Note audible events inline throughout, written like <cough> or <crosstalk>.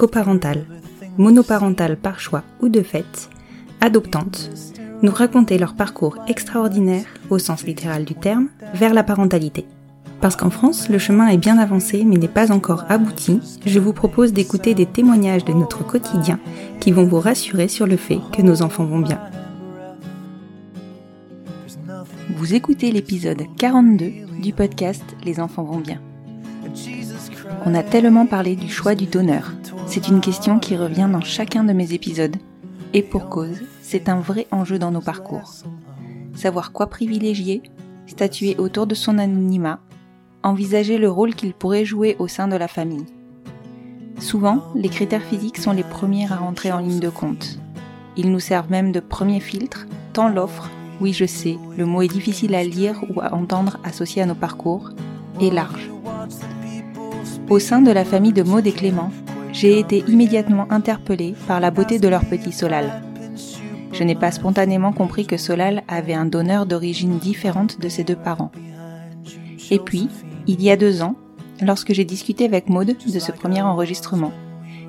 coparentales, monoparentales par choix ou de fait, adoptantes, nous raconter leur parcours extraordinaire, au sens littéral du terme, vers la parentalité. Parce qu'en France, le chemin est bien avancé mais n'est pas encore abouti, je vous propose d'écouter des témoignages de notre quotidien qui vont vous rassurer sur le fait que nos enfants vont bien. Vous écoutez l'épisode 42 du podcast Les enfants vont bien. On a tellement parlé du choix du donneur. C'est une question qui revient dans chacun de mes épisodes. Et pour cause, c'est un vrai enjeu dans nos parcours. Savoir quoi privilégier, statuer autour de son anonymat, envisager le rôle qu'il pourrait jouer au sein de la famille. Souvent, les critères physiques sont les premiers à rentrer en ligne de compte. Ils nous servent même de premier filtre, tant l'offre, oui je sais, le mot est difficile à lire ou à entendre associé à nos parcours, est large. Au sein de la famille de Maud et Clément, j'ai été immédiatement interpellée par la beauté de leur petit Solal. Je n'ai pas spontanément compris que Solal avait un donneur d'origine différente de ses deux parents. Et puis, il y a deux ans, lorsque j'ai discuté avec Maud de ce premier enregistrement,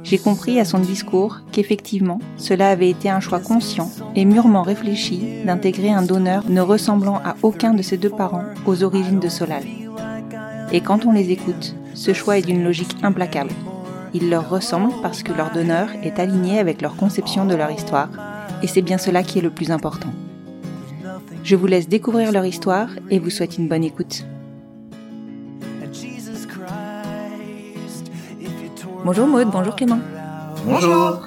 j'ai compris à son discours qu'effectivement, cela avait été un choix conscient et mûrement réfléchi d'intégrer un donneur ne ressemblant à aucun de ses deux parents aux origines de Solal. Et quand on les écoute, ce choix est d'une logique implacable. Il leur ressemble parce que leur donneur est aligné avec leur conception de leur histoire, et c'est bien cela qui est le plus important. Je vous laisse découvrir leur histoire et vous souhaite une bonne écoute. Bonjour Maud, bonjour Clément. Bonjour.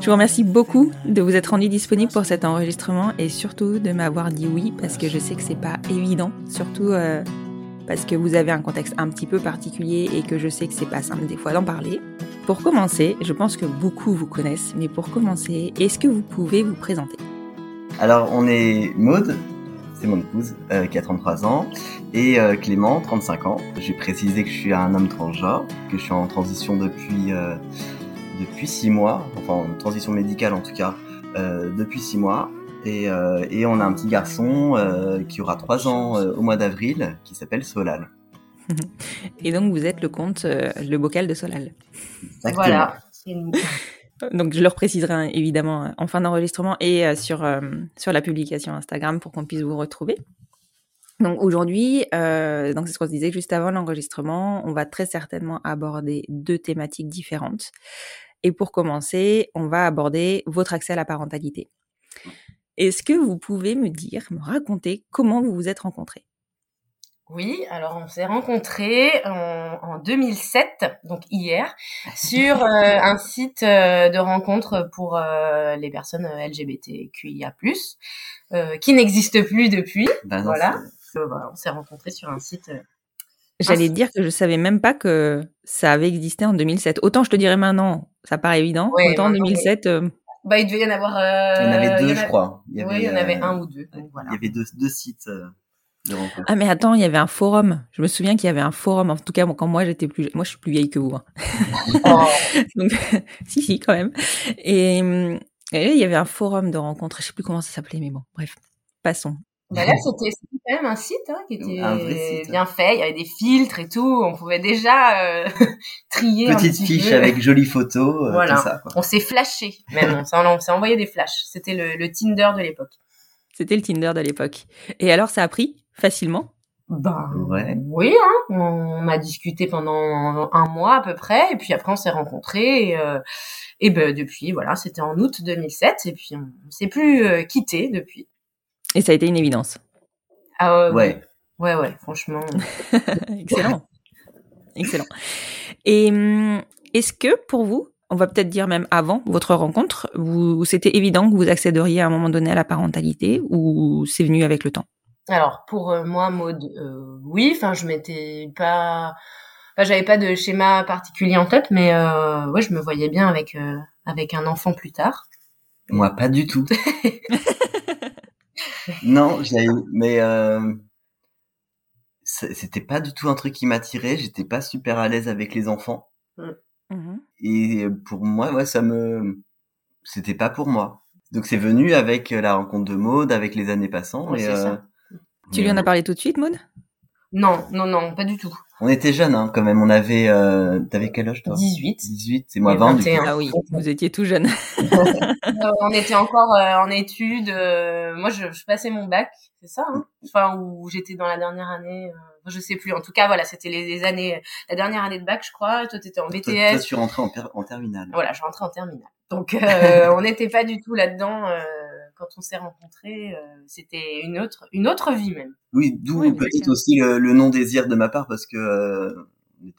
Je vous remercie beaucoup de vous être rendu disponible pour cet enregistrement et surtout de m'avoir dit oui parce que je sais que c'est pas évident, surtout euh, parce que vous avez un contexte un petit peu particulier et que je sais que c'est pas simple des fois d'en parler. Pour commencer, je pense que beaucoup vous connaissent, mais pour commencer, est-ce que vous pouvez vous présenter? Alors, on est Maude, c'est mon épouse, euh, qui a 33 ans, et euh, Clément, 35 ans. J'ai précisé que je suis un homme transgenre, que je suis en transition depuis euh, depuis 6 mois, enfin en transition médicale en tout cas, depuis 6 mois. Et, euh, et on a un petit garçon euh, qui aura 3 ans euh, au mois d'avril, qui s'appelle Solal. <laughs> Et donc vous êtes le compte euh, Le Bocal de Solal. Exactement. Voilà. <laughs> Donc je le préciserai évidemment en fin d'enregistrement et euh, sur, euh, sur la publication Instagram pour qu'on puisse vous retrouver. Donc aujourd'hui, euh, donc c'est ce qu'on se disait juste avant l'enregistrement, on va très certainement aborder deux thématiques différentes. Et pour commencer, on va aborder votre accès à la parentalité. Est-ce que vous pouvez me dire, me raconter comment vous vous êtes rencontrés? Oui, alors on s'est rencontrés en, en 2007, donc hier, <laughs> sur euh, un site euh, de rencontre pour euh, les personnes LGBTQIA+, euh, qui n'existe plus depuis. Bah non, voilà. Euh, voilà, on s'est rencontrés sur un site. euh, J'allais dire que je savais même pas que ça avait existé en 2007. Autant je te dirais maintenant, ça paraît évident. Ouais, autant en maintenant, 2007, euh, Bah, il devait y en avoir. euh, Il y en avait deux, je crois. Il y Oui, il y en avait euh, un ou deux. Donc voilà. Il y avait deux, deux sites. euh, de rencontre. Ah mais attends, il y avait un forum. Je me souviens qu'il y avait un forum. En tout cas, quand moi j'étais plus, moi je suis plus vieille que vous. hein. Oh. <laughs> Donc, <laughs> si si quand même. Et, et il y avait un forum de rencontres. Je sais plus comment ça s'appelait, mais bon, bref, passons. Bah là, c'était c'était quand même un site hein, qui était Un vrai site. bien fait. Il y avait des filtres et tout. On pouvait déjà euh, <laughs> trier. Petite petit fiche peu. avec jolies photos, euh, Voilà. tout ça. Quoi. On s'est flashé. Même, on s'est on s'est envoyé des flashs. C'était le, le Tinder de l'époque. C'était le Tinder de l'époque. Et alors, ça a pris facilement? Ben Ouais. oui, hein. on a discuté pendant un mois à peu près, et puis après on s'est rencontrés. Et, euh, et ben depuis, voilà, c'était en août 2007, et puis on, on s'est plus euh, quitté depuis. Et ça a été une évidence. Ah ouais, Ouais. ouais, ouais, franchement. <laughs> Excellent. Excellent. Et hum, est-ce que pour vous, on va peut-être dire même avant votre rencontre, vous, c'était évident que vous accéderiez à un moment donné à la parentalité ou c'est venu avec le temps? Alors pour euh, moi, Maud, euh, oui, enfin je m'étais pas, enfin, j'avais pas de schéma particulier en tête, mais euh, ouais, je me voyais bien avec euh, avec un enfant plus tard. Moi, pas du tout. <laughs> non, j'avais, mais euh, c'était pas du tout un truc qui m'attirait. J'étais pas super à l'aise avec les enfants. Mhm. Et pour moi, ouais, ça me, c'était pas pour moi. Donc c'est venu avec la rencontre de Maud, avec les années passant. Ouais, et, c'est ça. Tu lui en as parlé tout de suite, Maud Non, non, non, pas du tout. On était jeunes, hein, quand même. On avait, euh, t'avais quel âge toi? 18. 18, c'est moi Et 20. du coup. 21. Ah oui, vous étiez tout jeune. <laughs> Euh, on était encore euh, en études. euh, moi, je, je passais mon bac, c'est ça hein? Enfin, où j'étais dans la dernière année. euh, je sais plus. En tout cas, voilà, c'était les, les années, la dernière année de bac, je crois. Toi, t'étais en Toi, BTS. toi, tu rentrais en, en terminale. Voilà, je rentrais en terminale. Donc, euh, <laughs> on n'était pas du tout là-dedans euh, quand on s'est rencontrés. euh, c'était une autre, une autre vie même. Oui, d'où Oui, peut-être aussi le, le non-désir de ma part parce que euh,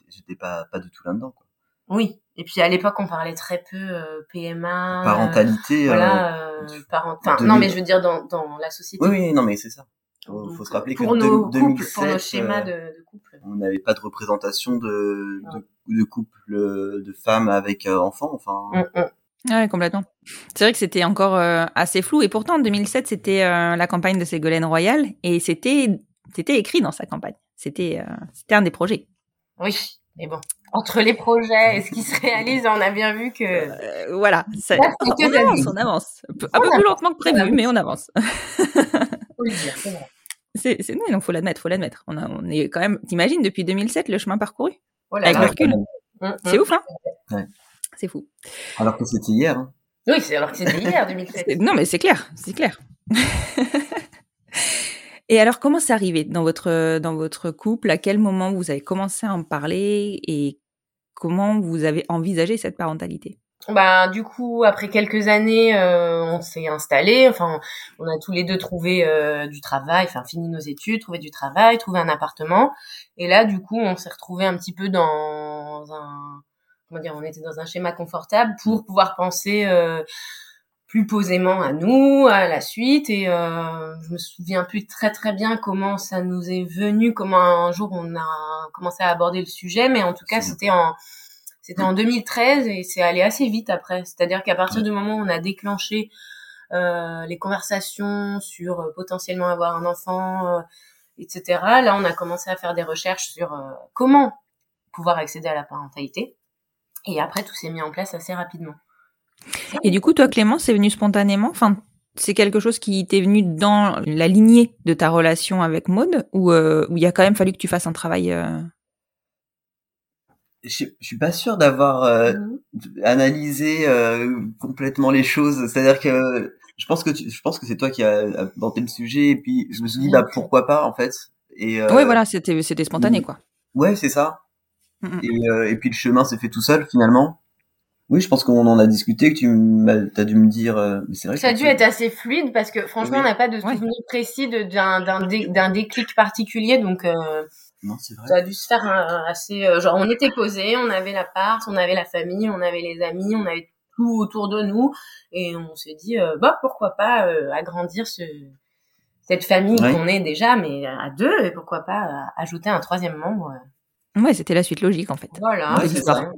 j'étais pas, pas du tout là-dedans. Quoi. Oui. Et puis à l'époque, on parlait très peu euh, PMA. Parentalité. euh, voilà, euh, du- parent- Enfin, de non, mais je veux dire dans, dans la société. Oui, oui, non, mais c'est ça. Faut, Donc, faut se rappeler que pour de- nos couples, 2007, pour nos schémas de, de couple. on n'avait pas de représentation de, de, de couple de femmes avec euh, enfants. Enfin, Mm, mm. Ouais, complètement. C'est vrai que c'était encore euh, assez flou. Et pourtant, en 2007, c'était euh, la campagne de Ségolène Royal et c'était c'était écrit dans sa campagne. C'était euh, c'était un des projets. Oui, mais bon, entre les projets et ce qui se réalise, on a bien vu que Euh, voilà. ça- que on la avance, on avance. Un peu, plus lentement que prévu, mais on avance. <laughs> faut le dire. c'est vrai. C'est c'est non, il faut l'admettre, faut l'admettre. On, a- on est quand même. T'imagines depuis 2007 le chemin parcouru? Oh là Avec là. le recul. Mm, mm. C'est ouf, hein? Ouais. C'est fou. alors que c'était hier. hein. Oui, c'est alors que c'était hier <laughs> 2007. C'est- Non, mais c'est clair, c'est clair. <laughs> Et alors, comment c'est arrivé dans votre dans votre couple? À quel moment vous avez commencé à en parler? Et comment vous avez envisagé cette parentalité? Bah du coup, après quelques années, euh, on s'est installé. Enfin, on a tous les deux trouvé euh, du travail, enfin fini nos études, trouvé du travail, trouvé un appartement. Et là, du coup, on s'est retrouvé un petit peu dans un comment dire, on était dans un schéma confortable pour pouvoir penser euh, plus posément à nous, à la suite. Et euh, je me souviens plus très très bien comment ça nous est venu, comment un jour on a commencé à aborder le sujet, mais en tout cas, c'était en c'était en 2013 et c'est allé assez vite après. C'est-à-dire qu'à partir du moment où on a déclenché euh, les conversations sur euh, potentiellement avoir un enfant, euh, etc., là, on a commencé à faire des recherches sur euh, comment pouvoir accéder à la parentalité. Et après, tout s'est mis en place assez rapidement. Et du coup, toi, Clément, c'est venu spontanément? Enfin, c'est quelque chose qui t'est venu dans la lignée de ta relation avec Maud ou euh, où il a quand même fallu que tu fasses un travail euh, Je, je suis pas sûr d'avoir euh, Mhm. analysé euh, complètement les choses. C'est-à-dire que je pense que tu, je pense que c'est toi qui as abordé le sujet et puis je me suis dit Oui. bah pourquoi pas en fait. Et euh, Ouais, voilà, c'était c'était spontané, mm. quoi. Ouais, c'est ça. Mm, mm. Et, euh, et puis le chemin s'est fait tout seul finalement. Oui, je pense qu'on en a discuté, que tu t'as dû me dire. euh, mais c'est vrai. Ça a dû être assez fluide parce que franchement, Oui. on n'a pas de Ouais. souvenir précis d'un d'un dé- d'un déclic particulier, donc euh, Non, c'est vrai. ça a dû se faire assez. euh, genre, on était posés, on avait l'appart, on avait la famille, on avait les amis, on avait tout autour de nous, et on s'est dit, euh, bah pourquoi pas euh, agrandir ce cette famille Ouais. qu'on est déjà, mais à deux, et pourquoi pas euh, ajouter un troisième membre. Ouais, c'était la suite logique, en fait. Voilà. Ouais, c'est c'est ça. ça.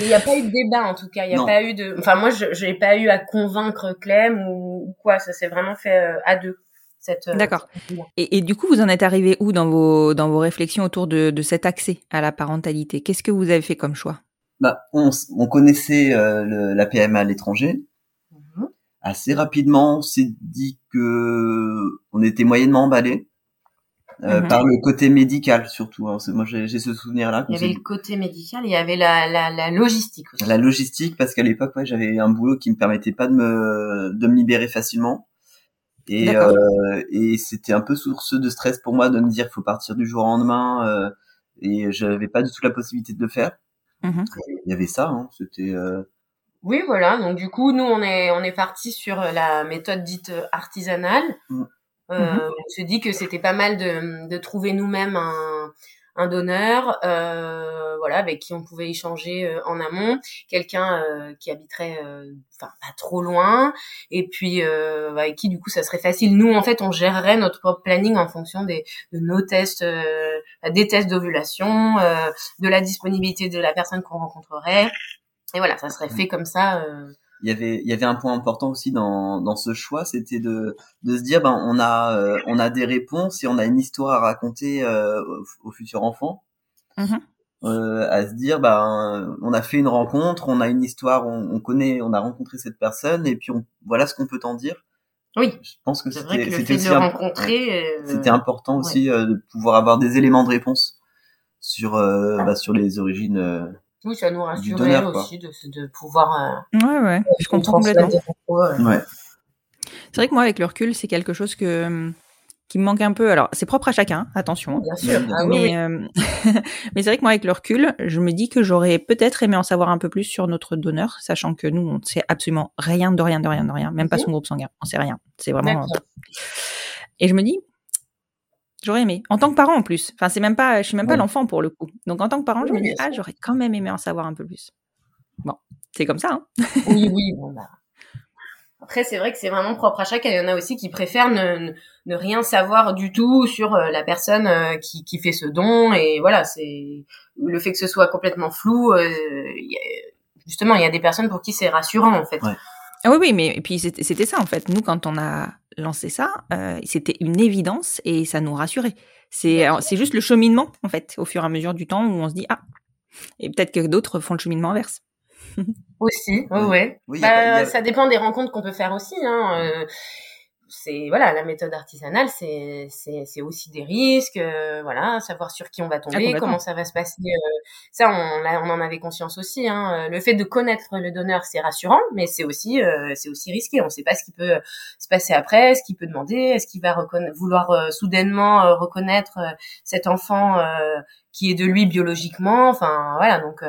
Il n'y a pas eu de débat en tout cas. Il n'y a Non. pas eu de. Enfin moi, je j'ai pas eu à convaincre Clem ou, ou quoi. Ça s'est vraiment fait euh, à deux. cette. euh, D'accord. cette- Et, et du coup, vous en êtes arrivé où dans vos, dans vos réflexions autour de, de cet accès à la parentalité? Qu'est-ce que vous avez fait comme choix? Bah, on, connaissait euh, le- la PMA à l'étranger. Mhm. Assez rapidement, on s'est dit que on était moyennement emballé euh, Mhm. par le côté médical surtout. hein. Moi, j'ai ce souvenir-là. Il y avait le côté médical, il y avait la, la, la logistique aussi. La logistique, parce qu'à l'époque, ouais, j'avais un boulot qui me permettait pas de me de me libérer facilement. Et, euh, et c'était un peu source de stress pour moi de me dire faut partir du jour au lendemain euh, et j'avais pas du tout la possibilité de le faire. Mhm. Il y avait ça, hein, c'était euh, Oui, voilà. Donc du coup, nous, on est on est parti sur la méthode dite euh, artisanale. Mm. Euh, Mhm. On se dit que c'était pas mal de, de trouver nous-mêmes un, un donneur, euh, voilà, avec qui on pouvait échanger euh, en amont, quelqu'un euh, qui habiterait, euh, enfin pas trop loin, et puis euh, avec qui du coup ça serait facile. Nous, en fait, on gérerait notre propre planning en fonction des de nos tests, euh, des tests d'ovulation, euh, de la disponibilité de la personne qu'on rencontrerait. Et voilà, ça serait fait comme ça. Il y avait il y avait un point important aussi dans dans ce choix, c'était de de se dire ben on a euh, on a des réponses et on a une histoire à raconter euh, au, au futur enfant. Mhm. Euh, à se dire ben on a fait une rencontre, on a une histoire, on, on connaît, on a rencontré cette personne et puis on voilà ce qu'on peut en dire. Oui, Je pense que c'est vrai c'était que le c'était fait de aussi rencontrer. euh, c'était important aussi euh, de pouvoir avoir des éléments de réponse sur euh, bah, sur les origines. Euh, Oui, ça nous rassurait donneur, aussi de, de pouvoir. Ouais, ouais, je Euh, comprends transmettre complètement. euh. Ouais. C'est vrai que moi, avec le recul, c'est quelque chose que hum, qui me manque un peu. Alors, c'est propre à chacun, attention. Bien sûr. Oui, bien Ah sûr. oui, oui. Mais, euh, <laughs> mais c'est vrai que moi, avec le recul, je me dis que j'aurais peut-être aimé en savoir un peu plus sur notre donneur, sachant que nous, on ne sait absolument rien de rien de rien de rien, même pas son groupe sanguin. On sait rien. C'est vraiment. Et je me dis, j'aurais aimé. En tant que parent, en plus. Enfin, c'est même pas, je suis même pas Ouais. l'enfant pour le coup. Donc, en tant que parent, je Oui, me dis, ah, j'aurais quand même aimé en savoir un peu plus. Bon, c'est comme ça. Hein. oui, oui. Bon, bah. Après, c'est vrai que c'est vraiment propre à chacun. Il y en a aussi qui préfèrent ne, ne, ne rien savoir du tout sur euh, la personne euh, qui, qui fait ce don. Et voilà, c'est le fait que ce soit complètement flou. euh, il y a- justement, il y a des personnes pour qui c'est rassurant, en fait. Ouais. Ah oui, oui, mais et puis c'était ça en fait. Nous, quand on a lancé ça, euh, c'était une évidence et ça nous rassurait. C'est c'est juste le cheminement en fait, au fur et à mesure du temps où on se dit ah, et peut-être que d'autres font le cheminement inverse. Aussi, ouais, Ouais. Oui, a Bah, a- ça dépend des rencontres qu'on peut faire aussi. Hein. euh, c'est voilà, la méthode artisanale, c'est c'est c'est aussi des risques, euh, voilà, savoir sur qui on va tomber, complètement. comment ça va se passer. euh, ça, on, on en avait conscience aussi. Hein. euh, Le fait de connaître le donneur, c'est rassurant, mais c'est aussi euh, c'est aussi risqué. On ne sait pas ce qui peut se passer après, ce qu'il peut demander, est-ce qu'il va vouloir euh, soudainement euh, reconnaître euh, cet enfant euh, qui est de lui biologiquement. Enfin, voilà, donc.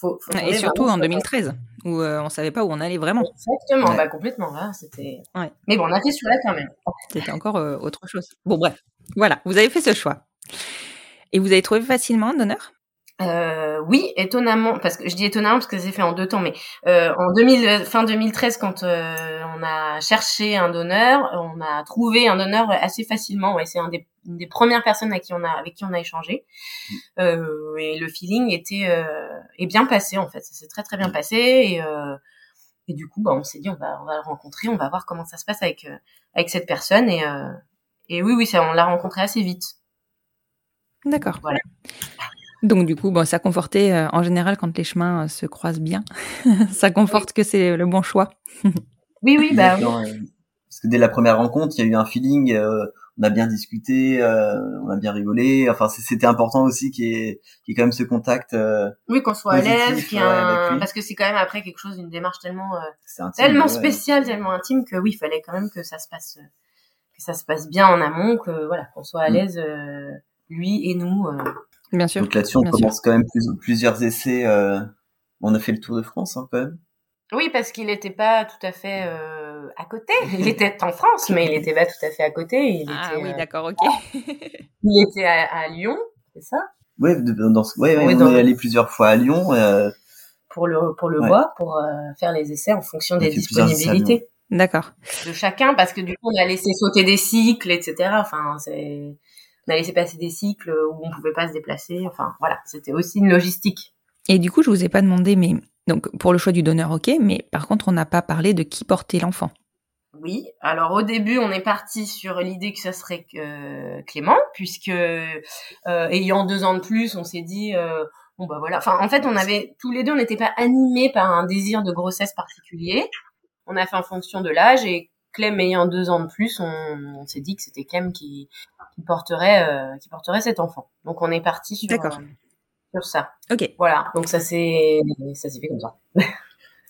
Faut, faut Et surtout en sur- 2013 où euh, on savait pas où on allait vraiment. Exactement, Ouais. bah complètement, c'était. Ouais. Mais bon, on a fait celui-là quand même. C'était encore euh, autre chose. Bon bref, voilà, vous avez fait ce choix. Et vous avez trouvé facilement un donneur? Euh, oui, étonnamment, parce que je dis étonnamment parce que ça s'est fait en deux temps, mais euh, en 2000, euh, fin 2013, quand euh, on a cherché un donneur, on a trouvé un donneur assez facilement. Ouais, c'est un des, une des premières personnes à qui on a, avec qui on a échangé. Euh, et le feeling était euh, est bien passé en fait, ça s'est très très bien passé et euh, et du coup, bah, on s'est dit on va on va le rencontrer, on va voir comment ça se passe avec euh, avec cette personne et euh, et oui oui, ça on l'a rencontré assez vite. D'accord. Voilà. Donc du coup, bon, ça confortait euh, en général quand les chemins euh, se croisent bien. <laughs> ça conforte que c'est le bon choix. Oui oui bah oui. Parce que dès la première rencontre, il y a eu un feeling, euh, on a bien discuté, euh, on a bien rigolé. Enfin, c'était important aussi qu'il y, ait- qu'il y ait quand même ce contact. euh, Oui, qu'on soit à l'aise, qu'il y ouais, a un- parce que c'est quand même après quelque chose, une démarche tellement, euh, c'est intime, tellement ouais. spéciale, tellement intime que oui, il fallait quand même que ça se passe, euh, que ça se passe bien en amont, que voilà, qu'on soit à Mm. l'aise, euh, lui et nous. euh. Bien sûr. Donc là-dessus, on Bien commence quand même plus- plusieurs essais. euh, On a fait le tour de France hein, quand même. Oui, parce qu'il n'était pas tout à fait euh, à côté. Il était en France, mais il n'était pas tout à fait à côté. Il Ah était, oui, euh, d'accord, ok. <laughs> il était à, à Lyon, c'est ça, de- dans ce... ouais, ouais, Oui, on dans- est allé plusieurs fois à Lyon. euh, pour le pour le Ouais. bois, pour euh, faire les essais en fonction On des disponibilités. D'accord. de chacun parce que du coup on a laissé sauter des cycles etc enfin c'est on a laissé passer des cycles où on pouvait pas se déplacer enfin voilà c'était aussi une logistique Et du coup, je vous ai pas demandé, mais donc pour le choix du donneur, ok, mais par contre, on n'a pas parlé de qui portait l'enfant. Oui. Alors au début, on est parti sur l'idée que ça serait euh, Clément, puisque euh, ayant deux ans de plus, on s'est dit bon bah voilà. Enfin, en fait, on avait tous les deux, on n'était pas animés par un désir de grossesse particulier. On a fait en fonction de l'âge et Clem ayant deux ans de plus, on, s'est dit que c'était Clem qui, qui porterait qui porterait cet enfant. Donc on est parti sur sur ça. Ok. Voilà. Donc ça c'est ça s'est fait comme ça.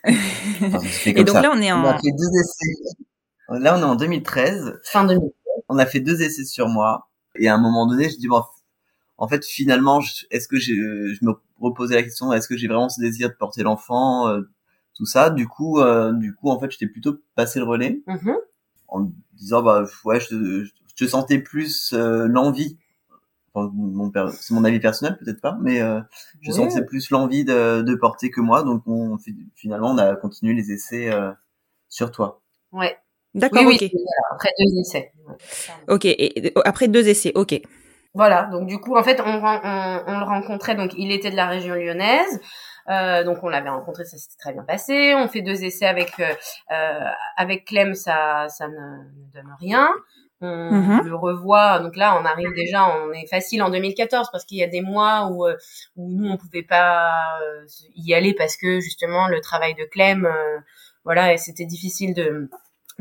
et donc là, on est en. On a fait deux essais. Là, on est en 2013. Fin 2013. On a fait deux essais sur moi. Et à un moment donné, je dis bon, en fait, finalement, est-ce que je, je me reposais la question, est-ce que j'ai vraiment ce désir de porter l'enfant, euh, tout ça. Du coup, euh, du coup, en fait, j'étais plutôt passé le relais mm-hmm. en disant bah ouais, je, je, sentais plus euh, l'envie mon c'est mon avis personnel peut-être pas mais euh, je c'est plus l'envie de, de, porter que moi donc on finalement on a continué les essais euh, sur toi ouais d'accord oui, après deux essais ok et après deux essais ok voilà donc du coup en fait on, on, on le rencontrait donc il était de la région lyonnaise euh, donc on l'avait rencontré, ça s'était très bien passé. On fait deux essais avec euh, euh avec Clem, ça ça ne, ne donne rien on mhm. le revoit. Donc là, on arrive déjà, on est facile en 2014 parce qu'il y a des mois où, euh, où nous on pouvait pas euh, y aller parce que justement le travail de Clem, euh, voilà, et c'était difficile de,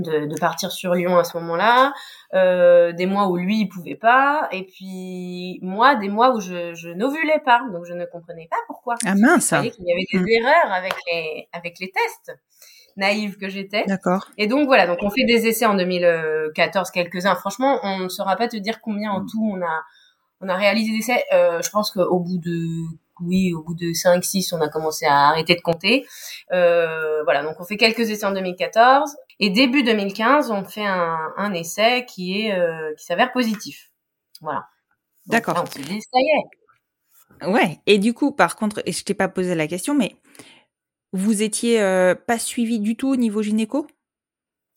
de, de partir sur Lyon à ce moment-là. Euh, des mois où lui il pouvait pas, et puis moi des mois où je, je n'ovulais pas, donc je ne comprenais pas pourquoi. Ah mince. Il y avait des mm. erreurs avec les avec les tests naïve que j'étais. D'accord. Et donc voilà, donc on fait des essais en 2014, quelques-uns. Franchement, on ne saura pas te dire combien en mm. tout on a on a réalisé des essais. Euh, je pense qu'au bout de oui, au bout de 5 6, on a commencé à arrêter de compter. Euh, voilà, donc on fait quelques essais en 2014 et début 2015, on fait un, un essai qui est euh, qui s'avère positif. Voilà. D'accord. On se dit ça y est. Ouais. Et du coup, par contre, et je t'ai pas posé la question, mais vous étiez euh, pas suivi du tout au niveau gynéco?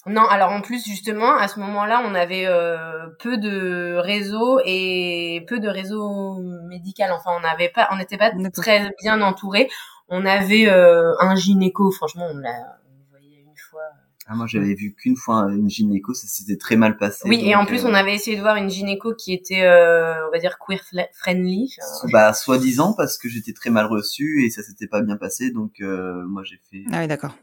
Non, alors en plus justement à ce moment-là, on avait euh, peu de réseaux et peu de réseaux médical. Enfin, on n'avait pas, on n'était pas très bien entouré. On avait euh, un gynéco, franchement, on l'a ah, moi, j'avais vu qu'une fois une gynéco, ça s'était très mal passé. Oui, et en plus, on euh, avait essayé de voir une gynéco qui était, euh, on va dire, queer friendly. Bah, soi-disant, parce que j'étais très mal reçu et ça s'était pas bien passé, donc euh, moi j'ai fait. Ah oui, d'accord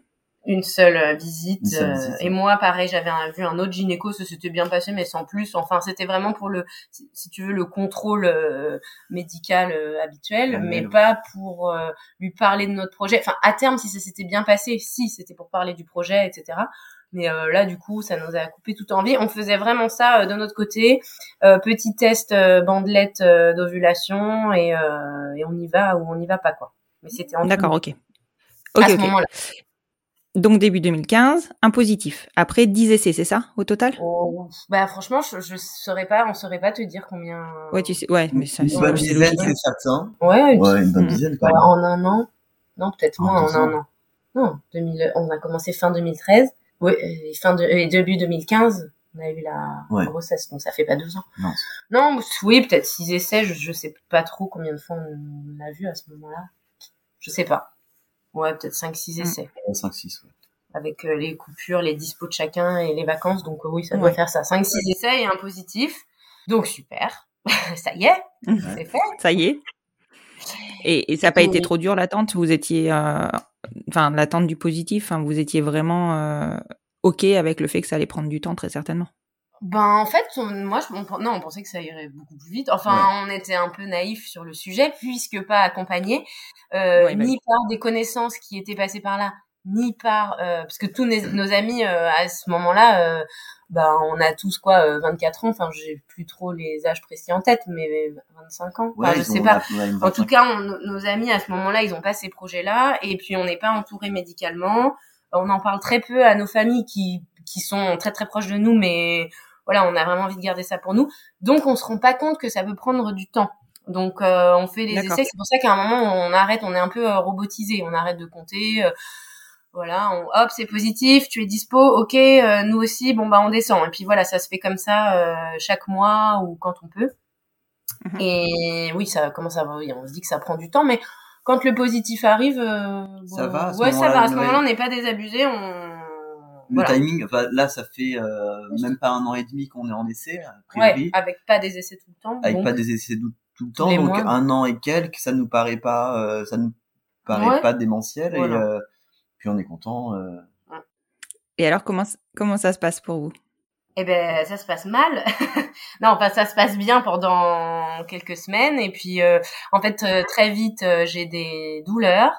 une seule euh, visite. Euh, et moi, pareil, j'avais vu un autre gynéco, ça s'était bien passé, mais sans plus. Enfin, c'était vraiment pour le, si tu veux, le contrôle euh, médical habituel, ah, mais pas pour lui parler de notre projet. Enfin, à terme, si ça s'était bien passé, si, c'était pour parler du projet, etc. Mais là, du coup, ça nous a coupé toute envie. On faisait vraiment ça de notre côté. petit test bandelette d'ovulation et, et on y va ou on n'y va pas, quoi. Mais c'était en D'accord, ok. à ce moment-là. Donc début 2015, un positif. Après 10 essais, c'est ça au total? Oh, Bah franchement, je, je saurais pas, on saurait pas te dire combien. Ouais, tu sais, ouais, mais ça, c'est une dizaine, c'est certain. Ouais, ouais une bonne dizaine quand même. En un an Non, peut-être moins en, un an. Non, 2000, on a commencé fin 2013. Oui, et fin de, et début 2015, on a eu la grossesse, donc ça fait pas deux ans. Non. Non, oui, peut-être six essais. Je, je sais pas trop combien de fois on l'a vu à ce moment-là. Je sais pas. Ouais, peut-être 5-6 mm. essais. 5-6, ouais. Avec euh, les coupures, les dispos de chacun et les vacances. Donc euh, oui, ça doit faire ça. 5-6 essais et un positif. Donc super. <laughs> ça y est, c'est fait. Ça y est. Et, et ça n'a pas été trop dur l'attente? Vous étiez... Euh, enfin, l'attente du positif, hein, vous étiez vraiment OK avec le fait que ça allait prendre du temps, très certainement ben en fait, moi, je, on, non, on pensait que ça irait beaucoup plus vite. Enfin, on était un peu naïf sur le sujet, puisque pas accompagné euh, bah ni par des connaissances qui étaient passées par là, ni par euh, parce que tous nos, amis euh, à ce moment-là, euh, ben on a tous quoi, 24 ans. Enfin, j'ai plus trop les âges précis en tête, mais 25 ans. Enfin, je sais pas. En tout cas, nos amis à ce moment-là, ils ont pas ces projets-là, et puis on n'est pas entouré médicalement. On en parle très peu à nos familles qui qui sont très très proches de nous, mais voilà, on a vraiment envie de garder ça pour nous. Donc, on se rend pas compte que ça peut prendre du temps. Donc, euh, on fait les essais. C'est pour ça qu'à un moment, on arrête, on est un peu euh, robotisé. On arrête de compter. Euh, voilà, on, hop, c'est positif, tu es dispo, ok, nous aussi, bon bah on descend. Et puis voilà, ça se fait comme ça chaque mois ou quand on peut. Mhm. Et oui, ça commence à, on se dit que ça prend du temps, mais quand le positif arrive, ça va. ouais, ça va. À ce moment-là, on n'est pas désabusé, on le timing, enfin, là, ça fait euh, même pas un an et demi qu'on est en essai, a priori. Ouais, avec pas des essais tout le temps. Avec donc- pas des essais tout, tout le temps, les donc mois. un an et quelques, ça nous paraît pas, euh, ça nous paraît Ouais. pas démentiel et euh, puis on est content. euh, Et alors, comment, comment ça se passe pour vous? Eh ben, ça se passe mal. <laughs> non, enfin, ça se passe bien pendant quelques semaines. Et puis, euh, en fait, très vite, j'ai des douleurs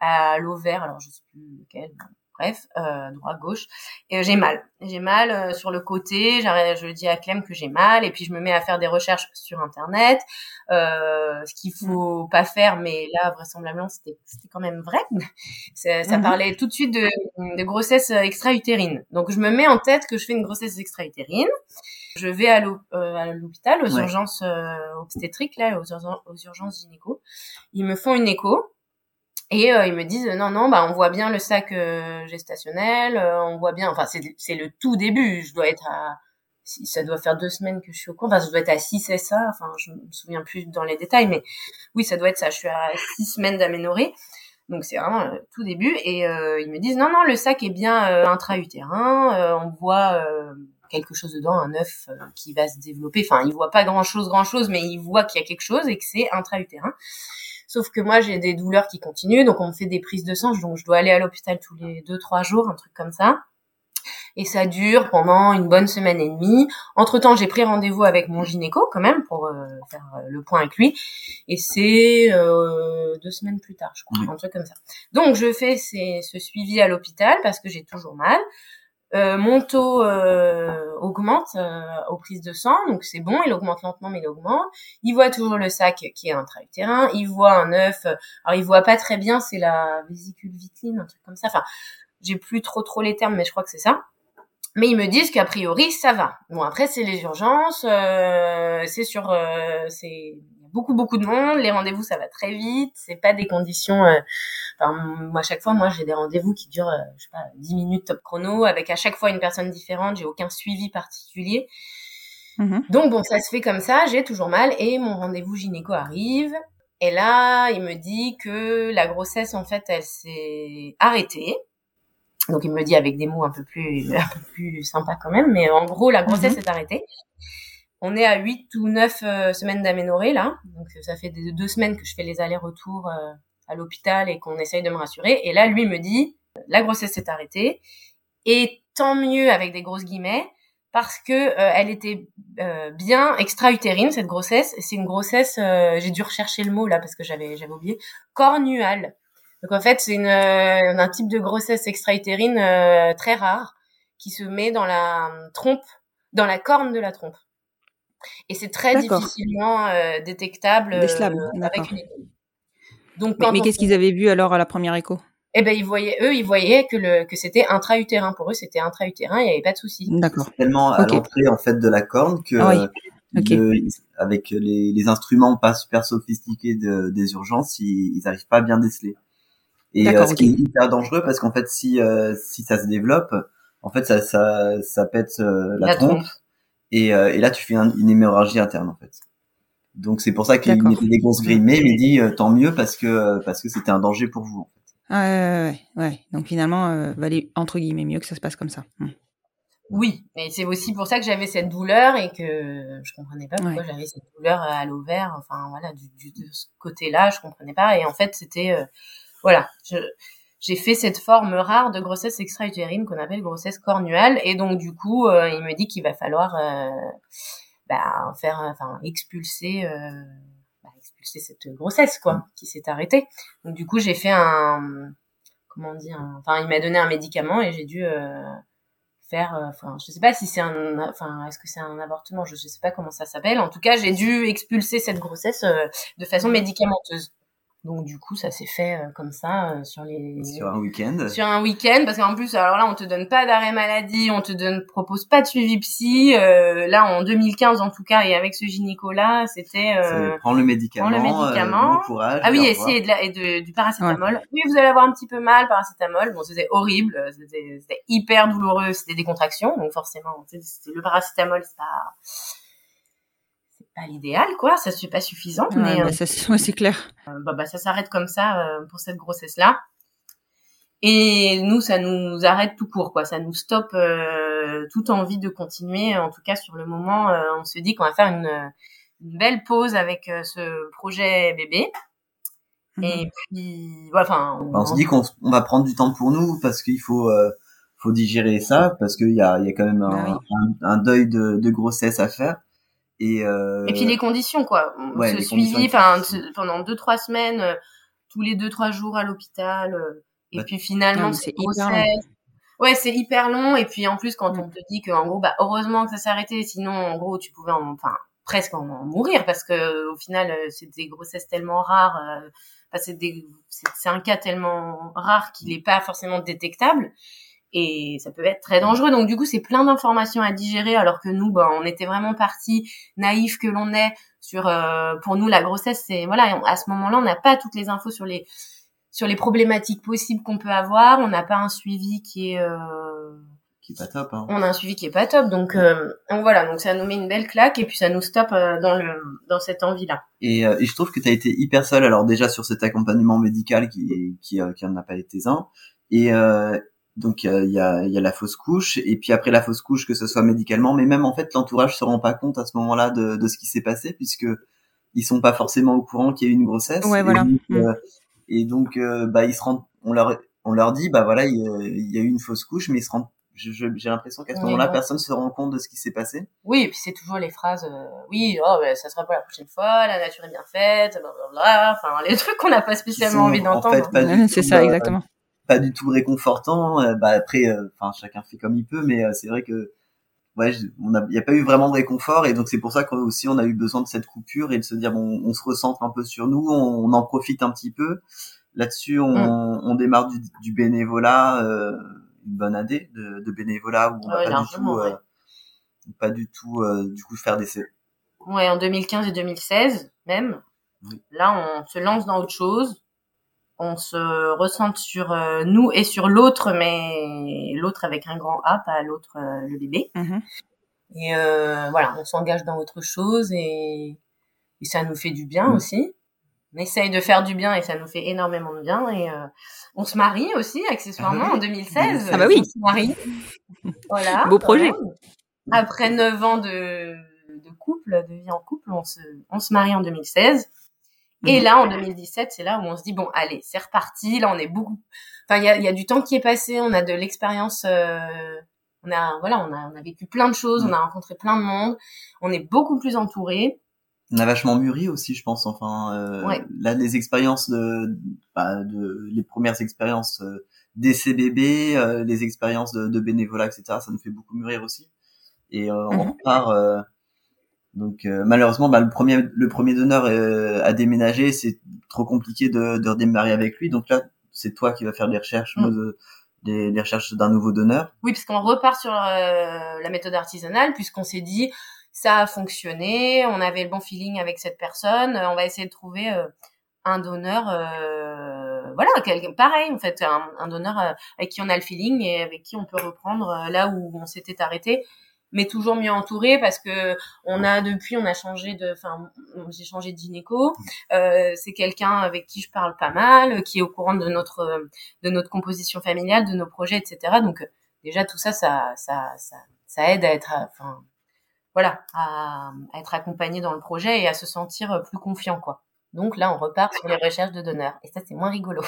à l'ovaire. Alors, je sais plus lequel. Bref, euh, droit, gauche. Et euh, j'ai mal. J'ai mal euh, sur le côté. Je dis à Clem que j'ai mal. Et puis, je me mets à faire des recherches sur Internet. Euh, ce qu'il faut pas faire, mais là, vraisemblablement, c'était, c'était quand même vrai. <laughs> ça, ça Mhm. parlait tout de suite de, de grossesse extra-utérine. Donc, je me mets en tête que je fais une grossesse extra-utérine. Je vais à l'hô- à l'hôpital, aux Ouais. urgences obstétriques, là, aux urgences gynéco. Ils me font une écho. Et euh, ils me disent non non bah on voit bien le sac euh, gestationnel, euh, on voit bien enfin c'est le tout début, je dois être à si ça doit faire deux semaines que je suis au cours, enfin ça doit être à 6 et ça, enfin je me souviens plus dans les détails mais oui ça doit être ça, je suis à six semaines d'aménorrhée. Donc c'est vraiment le tout début et euh, ils me disent non non le sac est bien euh, intra-utérin, euh, on voit quelque chose dedans, un œuf qui va se développer. Enfin, ils voient pas grand chose, grand chose, mais ils voient qu'il y a quelque chose et que c'est intra-utérin. Sauf que moi, j'ai des douleurs qui continuent, donc on me fait des prises de sang, donc je dois aller à l'hôpital tous les deux, trois jours, un truc comme ça. Et ça dure pendant une bonne semaine et demie. Entre temps, j'ai pris rendez-vous avec mon gynéco quand même pour euh, faire euh, le point avec lui. Et c'est euh, deux semaines plus tard, je crois, Oui. un truc comme ça. Donc je fais ces- ce suivi à l'hôpital parce que j'ai toujours mal. Euh, mon taux euh, augmente euh, aux prises de sang, donc c'est bon, il augmente lentement, mais il augmente. Il voit toujours le sac qui est intra-utérin, il voit un œuf, euh, alors il voit pas très bien, c'est la vésicule viteline, un truc comme ça. Enfin, j'ai plus trop trop les termes, mais je crois que c'est ça. Mais ils me disent qu'a priori ça va. Bon après c'est les urgences, c'est sur, c'est beaucoup beaucoup de monde, les rendez-vous ça va très vite, c'est pas des conditions. euh, Enfin, moi, à chaque fois, moi, j'ai des rendez-vous qui durent, euh, je sais pas, 10 minutes top chrono, avec à chaque fois une personne différente. J'ai aucun suivi particulier. Mhm. Donc, bon, ça se fait comme ça. J'ai toujours mal et mon rendez-vous gynéco arrive. Et là, il me dit que la grossesse, en fait, elle s'est arrêtée. Donc, il me le dit avec des mots un peu plus, un peu plus sympas quand même. Mais en gros, la grossesse Mhm. est arrêtée. On est à 8 ou 9 euh, semaines d'aménorrhée, là. Donc, ça fait deux semaines que je fais les allers-retours euh, à l'hôpital et qu'on essaye de me rassurer. Et là, lui me dit, la grossesse s'est arrêtée. Et tant mieux avec des grosses guillemets, parce que euh, elle était bien extra-utérine, cette grossesse. C'est une grossesse, j'ai dû rechercher le mot là parce que j'avais oublié, cornuale. Donc en fait, c'est un type de grossesse extra-utérine très rare qui se met dans la trompe, dans la corne de la trompe. Et c'est très difficilement euh, détectable euh, avec une écho. Donc Mais, qu'est-ce qu'ils avaient vu alors à la première écho? Eh ben ils voyaient eux, ils voyaient que le que c'était intra-utérin pour eux, c'était intra-utérin, il n'y avait pas de souci. D'accord. tellement à l'entrée en fait de la corne que Ah oui. euh, le- avec les, les instruments pas super sophistiqués de- des urgences, ils, ils arrivent pas à bien déceler. Et euh, ce qui est hyper dangereux parce qu'en fait si euh, si ça se développe, en fait ça ça ça pète euh, la, La trompe, trompe. Et euh, et là tu fais un- une hémorragie interne en fait. Donc c'est pour ça qu'il mettait des grosses grimées, mais il dit euh, tant mieux parce que euh, parce que c'était un danger pour vous. Ah, ouais, ouais, ouais. Donc finalement, euh, valait entre guillemets mieux que ça se passe comme ça. Hmm. Oui, mais c'est aussi pour ça que j'avais cette douleur et que je comprenais pas pourquoi Ouais. j'avais cette douleur à l'ovaire. Enfin voilà, du, du- de ce côté-là, je comprenais pas. Et en fait, c'était euh, voilà, je- j'ai fait cette forme rare de grossesse extra-utérine qu'on appelle grossesse cornuale. Et donc du coup, euh, il me dit qu'il va falloir euh, bah, faire, enfin expulser, euh, bah, expulser cette grossesse quoi, qui s'est arrêtée. Donc du coup, j'ai fait un, comment un- enfin il m'a donné un médicament et j'ai dû euh, faire euh, enfin je sais pas si c'est un enfin est-ce que c'est un avortement je, je sais pas comment ça s'appelle en tout cas j'ai dû expulser cette grossesse euh, de façon médicamenteuse donc du coup ça s'est fait euh, comme ça euh, sur les Sur un week-end. sur un week-end parce qu'en plus alors là on te donne pas d'arrêt maladie on te donne propose pas de suivi psy euh, là en 2015 en tout cas et avec ce gynéco là c'était prendre le médicament, prends le médicament. bon courage. ah oui, et, de la- et de- du paracétamol. Oui, vous allez avoir un petit peu mal, paracétamol. Bon, c'était horrible, c'était hyper douloureux, c'était des contractions, donc forcément, c'était le paracétamol, c'est pas, pas l'idéal, quoi, ça c'est pas suffisant, Ouais, mais bah, euh, ça, c'est ouais, c'est clair. bah, bah, ça s'arrête comme ça euh, pour cette grossesse-là. Et nous, ça nous arrête tout court, quoi. Ça nous stoppe toute envie de continuer. En tout cas, sur le moment, on se dit qu'on va faire une, une belle pause avec ce projet bébé. Et puis, voilà, enfin, on, on se dit qu'on on va prendre du temps pour nous parce qu'il faut faut digérer ça parce qu'il y a, y a quand même un, ah un, deuil de, de, grossesse à faire. Et, euh... et puis les conditions quoi. Ouais, se suivi, enfin pendant deux trois semaines, euh, tous les deux trois jours à l'hôpital. Euh, et bah, puis finalement c'est hyper long. Ouais, c'est hyper long. Et puis en plus quand mm. on te dit que en gros, bah heureusement que ça s'est arrêté, sinon en gros tu pouvais en, enfin presque en, mourir parce que au final c'est des grossesses tellement rares. Euh, c'est c'est un cas tellement rare qu'il n'est pas forcément détectable et ça peut être très dangereux. Donc du coup, c'est plein d'informations à digérer alors que nous, ben, on était vraiment partis naïfs que l'on est sur. Euh, pour nous, la grossesse, c'est voilà. À ce moment-là, on n'a pas toutes les infos sur les sur les problématiques possibles qu'on peut avoir. On n'a pas un suivi qui est euh, qui est pas top. Hein. On a un suivi qui est pas top. Donc, euh, donc voilà. Donc ça nous met une belle claque et puis ça nous stoppe dans le dans cette envie-là. Et, et je trouve que tu as été hyper seule. Alors déjà sur cet accompagnement médical qui qui qui en a pas été un et donc il y a, y a la fausse couche et puis après la fausse couche que ce soit médicalement, mais même en fait l'entourage se rend pas compte à ce moment-là de, de ce qui s'est passé puisque ils sont pas forcément au courant qu'il y a eu une grossesse. Ouais, voilà. Et donc, euh, euh, bah ils se rendent, on leur on leur dit bah voilà il, y a eu une fausse couche, mais ils se rendent j'ai l'impression qu'à ce moment-là, personne se rend compte de ce qui s'est passé. Oui, et puis c'est toujours les phrases, euh, oui, oh, bah, ça sera pas la prochaine fois, la nature est bien faite, blablabla, enfin les <laughs> trucs qu'on n'a pas spécialement envie d'entendre. En fait, c'est ça, exactement pas du tout réconfortant. Euh, bah après, euh, enfin chacun fait comme il peut, mais euh, c'est vrai que ouais, on a, y a pas eu vraiment de réconfort et donc c'est pour ça qu'aussi on a eu besoin de cette coupure et de se dire bon, on se recentre un peu sur nous, on, en profite un petit peu. Là-dessus, on, mm. on démarre du, du bénévolat, euh, une bonne année de, de bénévolat où on va pas du tout, pas du tout, du coup faire des. Ouais, en 2015 et 2016 même. Là, on se lance dans autre chose on se ressente sur euh, nous et sur l'autre, mais l'autre avec un grand A, pas l'autre euh, le bébé. Mm-hmm. Et euh, voilà, on s'engage dans autre chose et, et, ça nous fait du bien mm. aussi. On essaye de faire du bien et ça nous fait énormément de bien. Et on se marie aussi, accessoirement, ah bah en 2016. Ah bah oui. On se marie. voilà. <laughs> Beau projet. Après neuf ans de, de couple, de vie en couple, on se, on se marie en 2016. Et mhm. là, en 2017, c'est là où on se dit bon, allez, c'est reparti. Là, on est beaucoup. Enfin, il y a, y a, du temps qui est passé. On a de l'expérience. Euh... On a voilà, on a, on a vécu plein de choses. On a rencontré plein de monde. On est beaucoup plus entouré. On a vachement mûri aussi, je pense. Enfin, euh, là, les expériences de, bah, de les premières expériences euh, d'essai euh, les expériences de, de, bénévolat, etc. Ça nous fait beaucoup mûrir aussi. Et euh, on mhm. repart euh, donc euh, malheureusement, bah, le premier le premier donneur euh, a déménagé, c'est trop compliqué de, de redémarrer avec lui. Donc là, c'est toi qui vas faire des recherches, mm. des, recherches d'un nouveau donneur. Oui, puisqu'on repart sur euh, la méthode artisanale, puisqu'on s'est dit ça a fonctionné, on avait le bon feeling avec cette personne, on va essayer de trouver un donneur, voilà, pareil en fait, un, un donneur avec qui on a le feeling et avec qui on peut reprendre là où on s'était arrêté mais toujours mieux entouré parce que on a depuis on a changé de enfin j'ai changé de gynéco. Euh, c'est quelqu'un avec qui je parle pas mal qui est au courant de notre de notre composition familiale de nos projets etc donc déjà tout ça ça ça ça, ça aide à être enfin voilà à, à, être accompagné dans le projet et à se sentir plus confiant quoi. Donc là on repart sur les recherches de donneurs. Et ça c'est moins rigolo.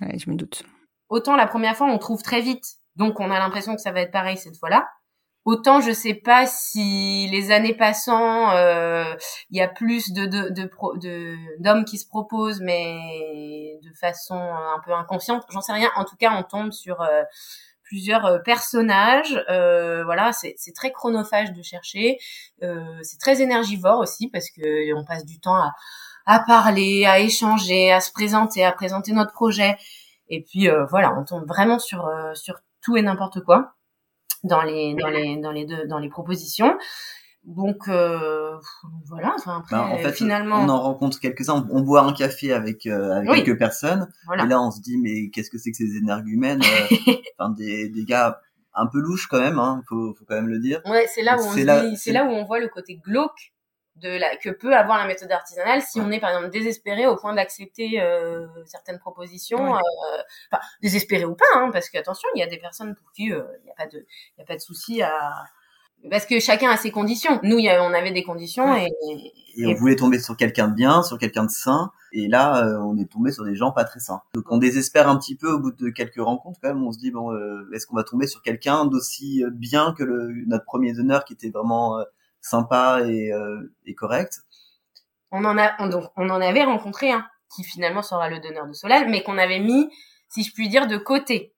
Ouais, je me doute. Autant la première fois on trouve très vite. Donc on a l'impression que ça va être pareil cette fois-là Autant je sais pas si les années passant, euh, il y a plus de de de d'hommes qui se proposent, mais de façon un peu inconsciente. J'en sais rien. En tout cas, on tombe sur euh, plusieurs euh, personnages. voilà, c'est très chronophage de chercher. c'est très énergivore aussi parce que on passe du temps à à parler, à échanger, à se présenter, à présenter notre projet. Et puis voilà, on tombe vraiment sur sur tout et n'importe quoi dans les dans les dans les deux dans les propositions. Donc euh, voilà. Enfin, après, bah, en fait, finalement, on en rencontre quelques-uns. On, boit un café avec, euh, avec quelques personnes. Et là, on se dit mais qu'est-ce que c'est que ces énergumènes euh, <laughs> Enfin, des, des gars un peu louches quand même. Hein, faut, faut quand même le dire. Ouais, c'est là où on dit, c'est là où on voit le côté glauque de la que peut avoir la méthode artisanale si on est par exemple désespéré au point d'accepter euh, certaines propositions, euh, enfin désespéré ou pas, hein, parce que attention, il y a des personnes pour qui euh, il n'y a pas de il y a pas de souci à parce que chacun a ses conditions. Nous, y a, on avait des conditions et, et, on voulait tomber sur quelqu'un de bien, sur quelqu'un de sain. Et là, euh, on est tombé sur des gens pas très sains. Donc, on désespère un petit peu au bout de quelques rencontres quand même. On se dit bon, euh, est-ce qu'on va tomber sur quelqu'un d'aussi bien que le, notre premier donneur qui était vraiment sympa et, et correct On en a, on, on en avait rencontré un qui finalement sera le donneur de Solal, mais qu'on avait mis, si je puis dire, de côté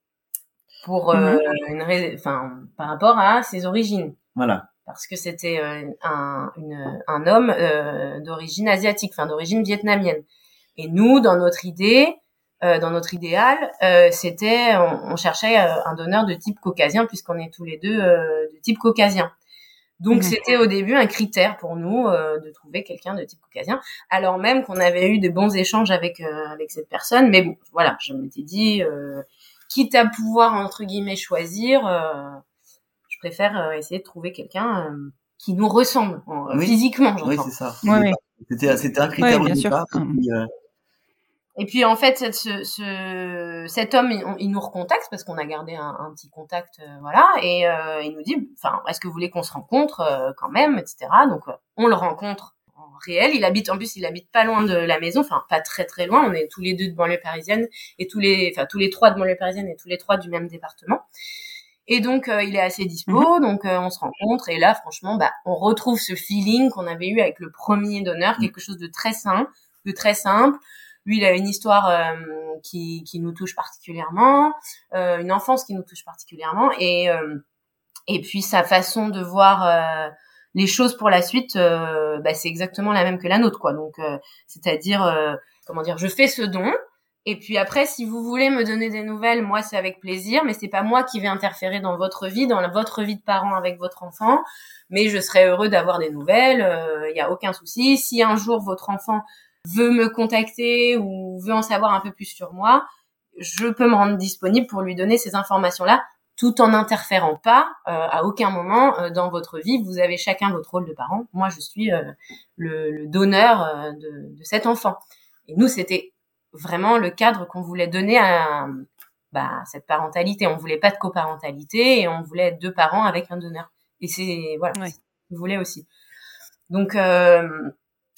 pour euh, une enfin par rapport à ses origines. Voilà. Parce que c'était euh, un, une, un homme euh, d'origine asiatique, enfin d'origine vietnamienne. Et nous, dans notre idée, euh, dans notre idéal, euh, c'était, on, on, cherchait un donneur de type caucasien puisqu'on est tous les deux de type caucasien. Donc c'était au début un critère pour nous de trouver quelqu'un de type caucasien, alors même qu'on avait eu de bons échanges avec avec cette personne. Mais bon, voilà, je m'étais dit, quitte à pouvoir entre guillemets choisir, je préfère euh, essayer de trouver quelqu'un euh, qui nous ressemble physiquement. Oui, c'est ça. C'était c'était un critère au départ. Euh, et puis en fait, ce, ce, cet homme, il, nous recontacte parce qu'on a gardé un, un petit contact, voilà, et euh, il nous dit, enfin, est-ce que vous voulez qu'on se rencontre quand même, etc. Donc on le rencontre en réel. Il habite, en plus, il habite pas loin de la maison, enfin pas très très loin. On est tous les deux de banlieue parisienne et tous les, enfin tous les trois de banlieue parisienne et tous les trois du même département. Et donc euh, il est assez dispo, mhm. donc euh, on se rencontre et là franchement bah on retrouve ce feeling qu'on avait eu avec le premier donneur, mhm. quelque chose de très simple, de très simple. Lui il a une histoire euh, qui, qui nous touche particulièrement, une enfance qui nous touche particulièrement et et puis sa façon de voir les choses pour la suite, bah, c'est exactement la même que la nôtre quoi. Donc c'est-à-dire comment dire, je fais ce don, et puis après, si vous voulez me donner des nouvelles, moi c'est avec plaisir, mais c'est pas moi qui vais interférer dans votre vie, dans votre vie de parent avec votre enfant. Mais je serais heureux d'avoir des nouvelles. Il euh, n'y a aucun souci. Si un jour votre enfant veut me contacter ou veut en savoir un peu plus sur moi, je peux me rendre disponible pour lui donner ces informations-là, tout en n'interférant pas euh, à aucun moment euh, dans votre vie. Vous avez chacun votre rôle de parent. Moi, je suis le, le, donneur de, de cet enfant. Et nous, c'était vraiment le cadre qu'on voulait donner à bah, cette parentalité. On voulait pas de coparentalité et on voulait deux parents avec un donneur. Et c'est voilà, on voulait aussi. Donc, euh,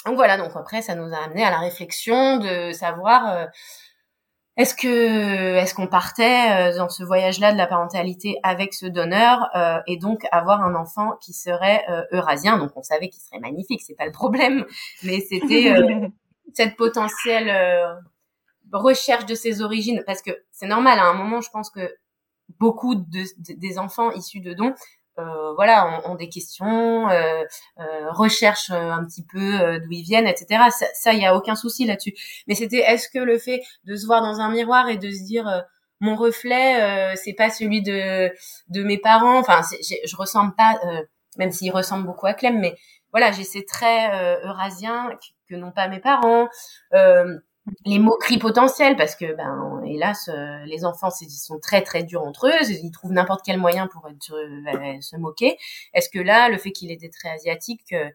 donc voilà. Donc après, ça nous a amené à la réflexion de savoir euh, est-ce que est-ce qu'on partait euh, dans ce voyage-là de la parentalité avec ce donneur euh, et donc avoir un enfant qui serait eurasien. Donc on savait qu'il serait magnifique, c'est pas le problème, mais c'était <laughs> cette potentielle recherche de ses origines, parce que c'est normal, à un moment, je pense que beaucoup de, des enfants issus de dons, euh, voilà, ont, des questions, euh, euh, recherchent euh, un petit peu euh, d'où ils viennent, etc. Ça, il y a aucun souci là-dessus. Mais c'était, est-ce que le fait de se voir dans un miroir et de se dire mon reflet, c'est pas celui de de mes parents. Enfin, je ressemble pas, même s'il ressemble beaucoup à Clem, mais voilà, j'ai ces traits eurasiens que, que n'ont pas mes parents. Euh, les moqueries potentielles parce que ben hélas euh, les enfants sont très très durs entre eux ils trouvent n'importe quel moyen pour être, euh, se moquer. Est-ce que là le fait qu'il ait des traits asiatiques euh,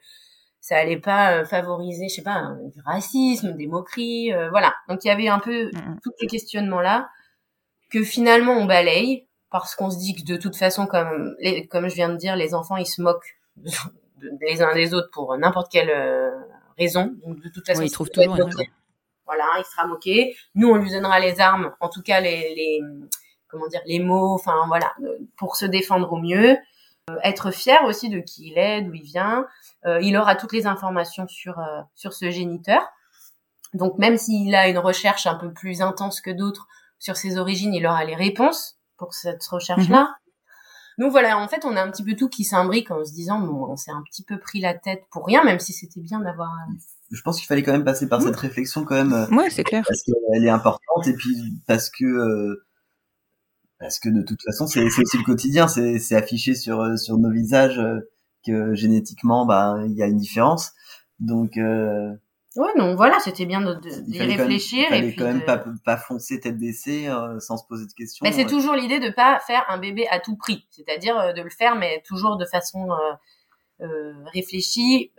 ça allait pas favoriser je sais pas du racisme des moqueries voilà. Donc il y avait un peu tous ces questionnements là que finalement on balaye parce qu'on se dit que de toute façon comme les, comme je viens de dire les enfants ils se moquent <laughs> les uns des autres pour n'importe quelle raison. Donc de toute façon ils trouvent toujours voilà, il sera moqué. Nous, on lui donnera les armes, en tout cas les, les comment dire, les mots, enfin voilà, pour se défendre au mieux. Euh, être fier aussi de qui il est, d'où il vient. Euh, il aura toutes les informations sur euh, sur ce géniteur. Donc même s'il a une recherche un peu plus intense que d'autres sur ses origines, il aura les réponses pour cette recherche-là. Mhm. Donc voilà, en fait, on a un petit peu tout qui s'imbrique en se disant, bon, on s'est un petit peu pris la tête pour rien, même si c'était bien d'avoir je pense qu'il fallait quand même passer par cette réflexion quand même. Euh, ouais, c'est clair. Parce qu'elle est importante et puis parce que euh, parce que de toute façon c'est aussi le quotidien, c'est affiché sur euh, sur nos visages que génétiquement bah il y a une différence. Donc euh, ouais non voilà c'était bien de, de, réfléchir il fallait quand même pas pas foncer tête baissée sans se poser de questions. Mais c'est toujours l'idée de pas faire un bébé à tout prix, c'est-à-dire de le faire mais toujours de façon réfléchi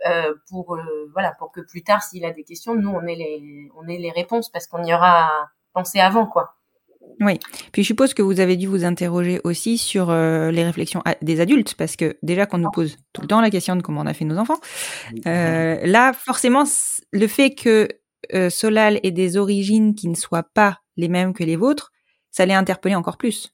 pour voilà pour que plus tard s'il a des questions nous on ait les on ait les réponses parce qu'on y aura pensé avant quoi. Oui. Puis je suppose que vous avez dû vous interroger aussi sur euh, les réflexions des adultes, parce que déjà qu'on nous pose tout le temps la question de comment on a fait nos enfants, euh, là, forcément, le fait que euh, Solal ait des origines qui ne soient pas les mêmes que les vôtres, ça l'est interpellé encore plus.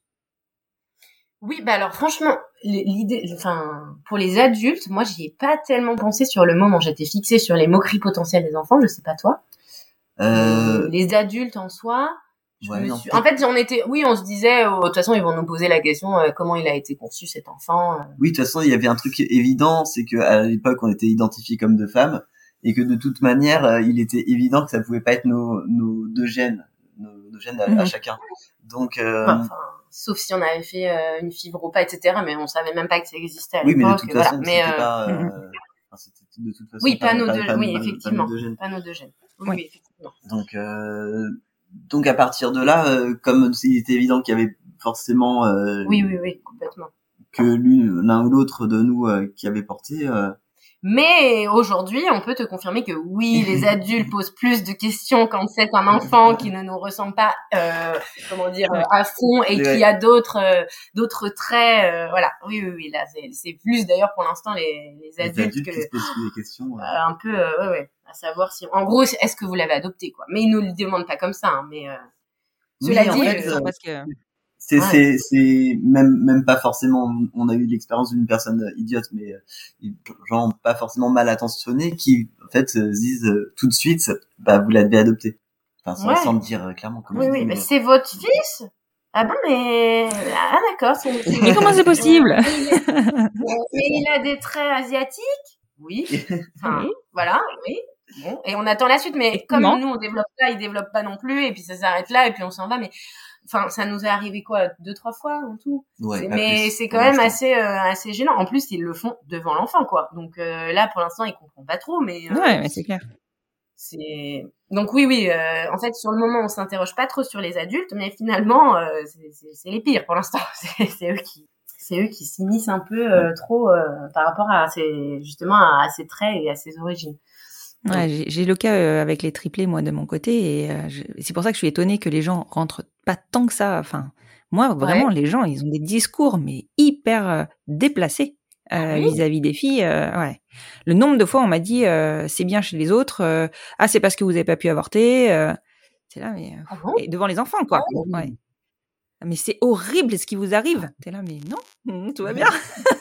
Oui, bah alors franchement, l'idée, enfin, pour les adultes, moi, j'y ai pas tellement pensé sur le moment. J'étais fixée sur les moqueries potentielles des enfants, je sais pas toi. Les adultes en soi, en fait, on était, oui, on se disait, oh, de toute façon, ils vont nous poser la question euh, comment il a été conçu cet enfant. Euh. Oui, de toute façon, il y avait un truc évident, c'est que à l'époque, on était identifiés comme deux femmes et que de toute manière, euh, il était évident que ça pouvait pas être nos, nos deux gènes, nos, gènes à, mhm. chacun. Donc, enfin, sauf si on avait fait une fibre ou pas, etc. Mais on savait même pas que ça existait à l'époque. Oui, mais de toute façon, voilà. pas, mhm. de toute façon, oui, pas, nos deux, oui, effectivement, pas nos deux gènes. Oui, oui effectivement. Donc, donc à partir de là, euh, comme il était évident qu'il y avait forcément euh, oui oui oui complètement que l'un ou l'autre de nous euh, qui avait porté mais aujourd'hui, on peut te confirmer que oui, <laughs> les adultes posent plus de questions quand c'est un enfant qui ne nous ressemble pas, euh, comment dire, à fond et qui a d'autres d'autres traits. voilà, oui, oui, oui. Là, c'est plus d'ailleurs pour l'instant les, les, adultes, que qui posent des questions. un peu, ouais, ouais à savoir si, en gros, est-ce que vous l'avez adopté, quoi. Mais ils nous le demandent pas comme ça, hein, mais euh, cela dit, euh, que... c'est c'est c'est même même pas forcément. On a eu l'expérience d'une personne idiote, mais euh, genre pas forcément mal intentionné, qui en fait se disent tout de suite, bah vous l'avez adopté. Enfin, sans, le dire clairement. Comme oui, oui, mais c'est votre fils? Ah bon, mais ah d'accord. Mais comment c'est possible? Mais il a des traits asiatiques? <laughs> Oui. Enfin, voilà, oui. Bon, et on attend la suite, mais comme nous on développe pas, ils développent pas non plus, et puis ça s'arrête là, et puis on s'en va. Mais enfin, ça nous est arrivé quoi, deux trois fois en tout. Ouais, mais c'est quand même assez euh, assez gênant. En plus, ils le font devant l'enfant, quoi. Donc euh, là, pour l'instant, ils comprennent pas trop, mais. Euh, ouais, mais c'est clair. C'est donc oui, oui. en fait, sur le moment, on s'interroge pas trop sur les adultes, mais finalement, c'est les pires pour l'instant. <laughs> c'est eux qui c'est eux qui s'immiscent un peu trop par rapport à ces justement à, ces traits et à ces origines. Ouais, j'ai le cas avec les triplés, moi, de mon côté, et euh, c'est pour ça que je suis étonnée que les gens rentrent pas tant que ça. Enfin, moi, vraiment, les gens, ils ont des discours, mais hyper euh, déplacés ah vis-à-vis des filles. ouais. Le nombre de fois, on m'a dit, c'est bien chez les autres, ah, c'est parce que vous avez pas pu avorter. c'est là, mais ah et devant les enfants, quoi. Ah ouais. Mais c'est horrible ce qui vous arrive. T'es là, mais non, <laughs> tout va bien.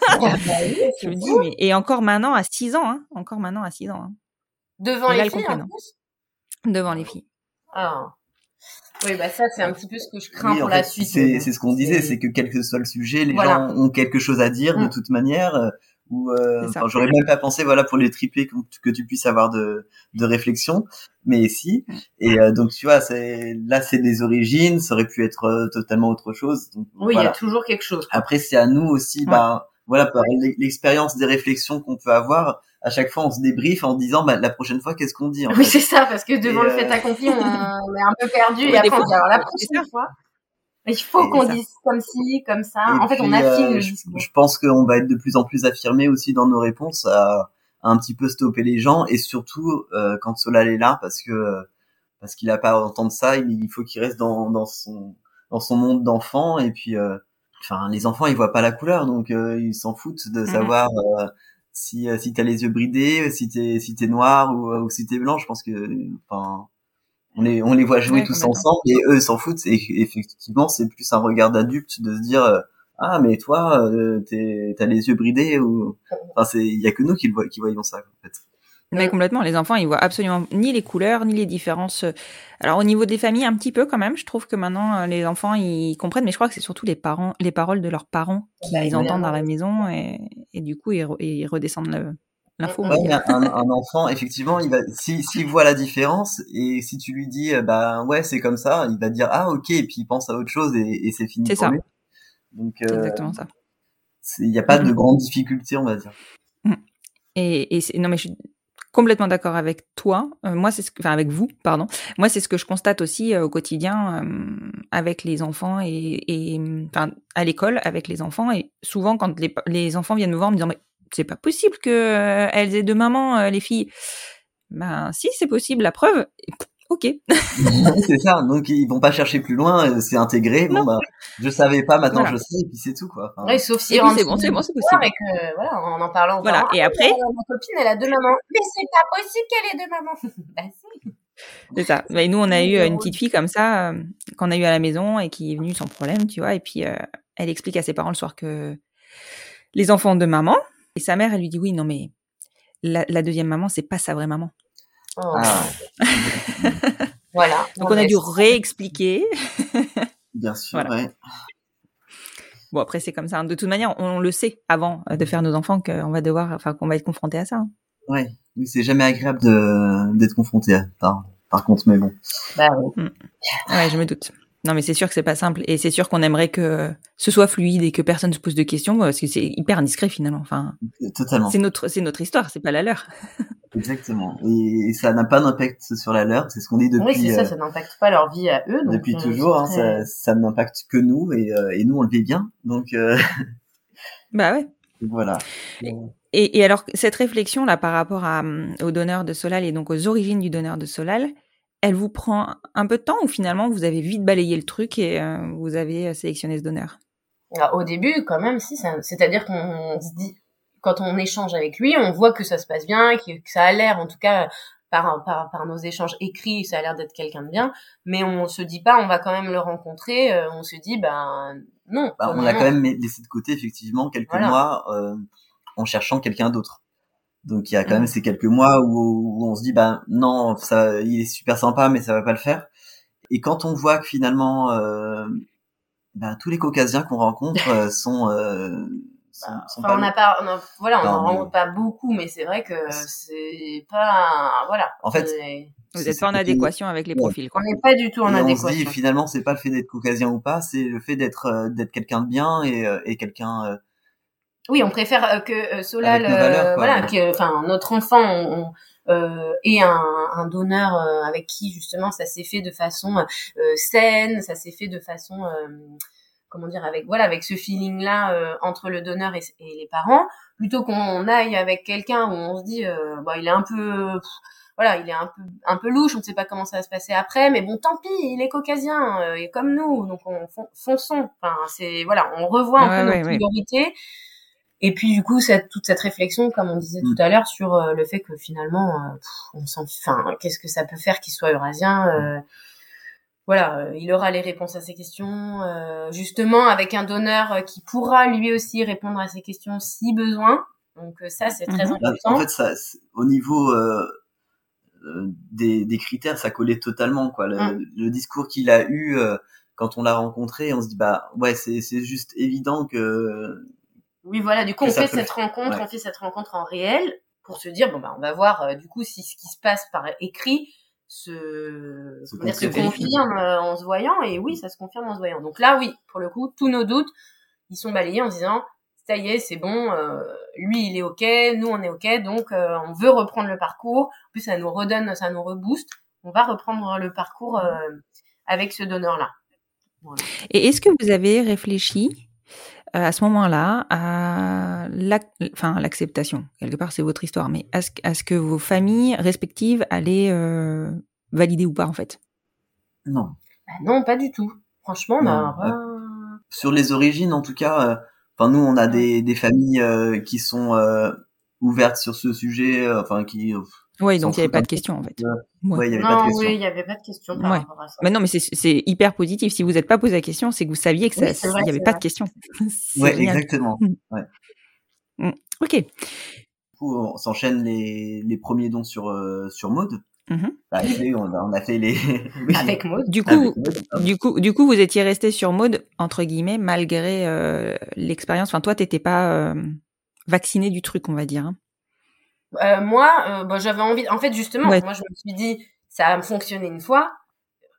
Bah <laughs> je me dis, mais et encore maintenant à 6 ans, hein, encore maintenant à 6 ans. Hein. Devant les filles, en Devant les filles. Ah. Oui, bah ça, c'est un petit peu ce que je crains pour la suite. C'est, c'est ce qu'on disait, c'est que quel que soit le sujet, les gens ont quelque chose à dire de mm. toute manière. Euh, ou euh, j'aurais même pas pensé, voilà, pour les triplés que, que, tu puisses avoir de, de réflexion, mais si. Mm. Et euh, donc tu vois, c'est là, c'est des origines, ça aurait pu être euh, totalement autre chose. Donc, oui, il y a toujours quelque chose. Après, c'est à nous aussi, bah voilà, par l'expérience des réflexions qu'on peut avoir, à chaque fois on se débriefe en disant bah, la prochaine fois qu'est-ce qu'on dit en Oui, c'est ça, parce que devant le fait euh, accompli, on, <laughs> est un peu perdu et après on dit alors la prochaine fois. Il faut qu'on dise comme ci, comme ça. en fait, on affine euh, discours. Je pense qu'on va être de plus en plus affirmé aussi dans nos réponses à, un petit peu stopper les gens et surtout euh, quand Solal est là parce que parce qu'il a pas à entendre ça, il, faut qu'il reste dans, dans son dans son monde d'enfant et puis enfin les enfants ils voient pas la couleur donc euh, ils s'en foutent de mhm. savoir euh, si euh, si t'as les yeux bridés si t'es si t'es noir ou, ou si t'es blanc. Je pense que enfin on les on les voit jouer tous ensemble et eux s'en foutent. Et effectivement c'est plus un regard d'adulte de se dire ah mais toi t'es t'as les yeux bridés ou enfin c'est il y a que nous qui le qui voyons ça en fait mais complètement, les enfants, ils voient absolument ni les couleurs, ni les différences. Alors au niveau des familles, un petit peu quand même. Je trouve que maintenant, euh, les enfants, ils comprennent, mais je crois que c'est surtout les parents, les paroles de leurs parents qu'ils bah, entendent dans la maison et, et du coup, ils, ils redescendent l'info. Ouais, un, <laughs> un, enfant, effectivement, il va, s'il si, voit la différence et si tu lui dis, bah ouais, c'est comme ça, il va dire ah ok, et puis il pense à autre chose et, et c'est fini. C'est ça. Donc euh, exactement ça. Il n'y a pas de grande difficulté, on va dire. Mm. Et, et non mais je suis complètement d'accord avec toi. Euh, moi, c'est ce que, enfin avec vous, pardon. Moi, c'est ce que je constate aussi euh, au quotidien euh, avec les enfants et, et enfin à l'école avec les enfants. Et souvent, quand les, enfants viennent me voir en me disant mais c'est pas possible que elles aient deux mamans, les filles. Ben si, c'est possible. La preuve, ok. <laughs> c'est ça. Donc ils vont pas chercher plus loin, euh, c'est intégré. Bon bah, je savais pas, maintenant Voilà. je sais, et puis c'est tout quoi. Enfin, Ouais, sauf si c'est bon, c'est bon, c'est possible. Avec, euh, voilà, en en parlant. Voilà. Et Ah, après, ma copine, elle a deux mamans. Mais c'est pas possible qu'elle ait deux mamans. <laughs> bah si. C'est ça. Mais nous, on a eu euh, une petite fille comme ça euh, qu'on a eu à la maison et qui est venue sans problème, tu vois. Et puis, euh, elle explique à ses parents le soir que les enfants de maman. Et sa mère, elle lui dit oui, non mais la, la deuxième maman, c'est pas sa vraie maman. Oh. ah, <laughs> Voilà. Donc on a dû réexpliquer. bien sûr. Voilà. ouais. Bon après c'est comme ça. hein. De toute manière, on, le sait avant euh, de faire nos enfants qu'on va devoir, enfin qu'on va être confronté à ça. hein. Ouais. Oui, c'est jamais agréable de d'être confronté à par par contre, mais bon. Bah oui. Ouais, je me doute. Non mais c'est sûr que c'est pas simple et c'est sûr qu'on aimerait que ce soit fluide et que personne se pose de questions parce que c'est hyper indiscret finalement. Enfin, Totalement. c'est notre c'est notre histoire, c'est pas la leur. <laughs> Exactement. Et ça n'a pas d'impact sur la leur, c'est ce qu'on dit depuis oui, c'est ça, euh, ça n'impacte pas leur vie à eux. donc, depuis euh, toujours. Hein, très- ça ça n'impacte que nous et, euh, et nous on le vit bien. Donc euh, <laughs> Bah ouais. voilà. Et, et alors, cette réflexion-là par rapport à, hum, au donneur de Solal et donc aux origines du donneur de Solal, elle vous prend un peu de temps ou finalement vous avez vite balayé le truc et euh, vous avez euh, sélectionné ce donneur? Alors, au début, quand même, si, c'est-à-dire qu'on se dit, quand on échange avec lui, on voit que ça se passe bien, que, que ça a l'air, en tout cas, par, par, par nos échanges écrits, ça a l'air d'être quelqu'un de bien, mais on se dit pas, on va quand même le rencontrer, euh, on se dit, ben, non. Bah, on l'a quand même laissé de côté effectivement quelques Voilà. mois euh, en cherchant quelqu'un d'autre. Donc il y a quand même ces quelques mois où, où on se dit bah non ça il est super sympa mais ça va pas le faire. Et quand on voit que finalement euh, bah, tous les caucasiens qu'on rencontre euh, <laughs> sont, euh, sont, sont Enfin, pas on n'a pas, on a- voilà, on n'en mais- rencontre pas beaucoup, mais c'est vrai que c'est pas, voilà. En fait, Vous n'êtes pas en adéquation avec les profils, quoi. on n'est pas du tout en Et on se dit adéquation. finalement c'est pas le fait d'être caucasien ou pas, c'est le fait d'être euh, d'être quelqu'un de bien et, euh, et quelqu'un euh, Oui, on préfère euh, que euh, Solal, valeurs, euh, quoi. voilà, que, enfin, notre enfant, on, on, euh, ait un, un donneur euh, avec qui justement ça s'est fait de façon euh, saine, ça s'est fait de façon, euh, comment dire, avec voilà, avec ce feeling-là euh, entre le donneur et, et les parents, plutôt qu'on aille avec quelqu'un où on se dit, euh, bah, il est un peu, pff, voilà, il est un peu, un peu louche, on ne sait pas comment ça va se passer après, mais bon, tant pis, il est caucasien, euh, et comme nous, donc on fon- fonçons. Enfin, c'est voilà, on revoit un Ouais, peu ouais, nos ouais. priorités. Et puis du coup, cette, toute cette réflexion, comme on disait Mm. tout à l'heure, sur euh, le fait que finalement, euh, pff, on s'en, enfin, qu'est-ce que ça peut faire qu'il soit eurasien euh, Voilà, euh, il aura les réponses à ces questions, euh, justement avec un donneur euh, qui pourra lui aussi répondre à ces questions si besoin. Donc euh, ça, c'est très. Bah, important. En fait, ça, au niveau euh, euh, des, des critères, ça collait totalement. Quoi. Le, Mm. le discours qu'il a eu euh, quand on l'a rencontré, on se dit bah ouais, c'est c'est juste évident que Oui, voilà, du coup, on fait cette rencontre, ouais. on fait cette rencontre en réel pour se dire, bon, bah, on va voir, euh, du coup, si ce qui se passe par écrit se, Se dire, confirme euh, en se voyant, et oui, ça se confirme en se voyant. Donc là, oui, pour le coup, tous nos doutes, ils sont balayés en se disant, ça y est, c'est bon, euh, lui, il est ok, nous, on est ok, donc euh, on veut reprendre le parcours. En plus, ça nous redonne, ça nous rebooste. On va reprendre le parcours euh, avec ce donneur-là. Et est-ce que vous avez réfléchi à ce moment-là à enfin, l'acceptation Quelque part, c'est votre histoire, mais à ce, à ce que vos familles respectives allaient euh, valider ou pas, en fait? Non. Bah non, pas du tout. Franchement, on a Sur les origines, en tout cas, euh, enfin nous, on a des, des familles euh, qui sont euh, ouvertes sur ce sujet, euh, enfin qui, euh, Oui, donc il n'y avait pas de question, en fait. Ouais. Il y avait pas de Non, question. oui, il n'y avait pas de question par Ouais. rapport à ça. Mais non, mais c'est- hyper positif. Si vous n'êtes pas posé la question, c'est que vous saviez que Oui, ça, il n'y avait pas vrai. de question. <laughs> C'est Ouais, génial. exactement. Ok. Du coup, on s'enchaîne les, les premiers dons sur euh, sur Maud. Mhm. Bah, on, a, on a fait les. <laughs> oui. Avec Maud. Du coup, Avec Maud. du coup, du coup, vous étiez resté sur mode entre guillemets malgré euh, l'expérience. Enfin, toi, t'étais pas euh, vacciné du truc, on va dire. hein. Euh, moi, euh, bah, j'avais envie. En fait, justement, Ouais. moi, je me suis dit, ça a fonctionné une fois,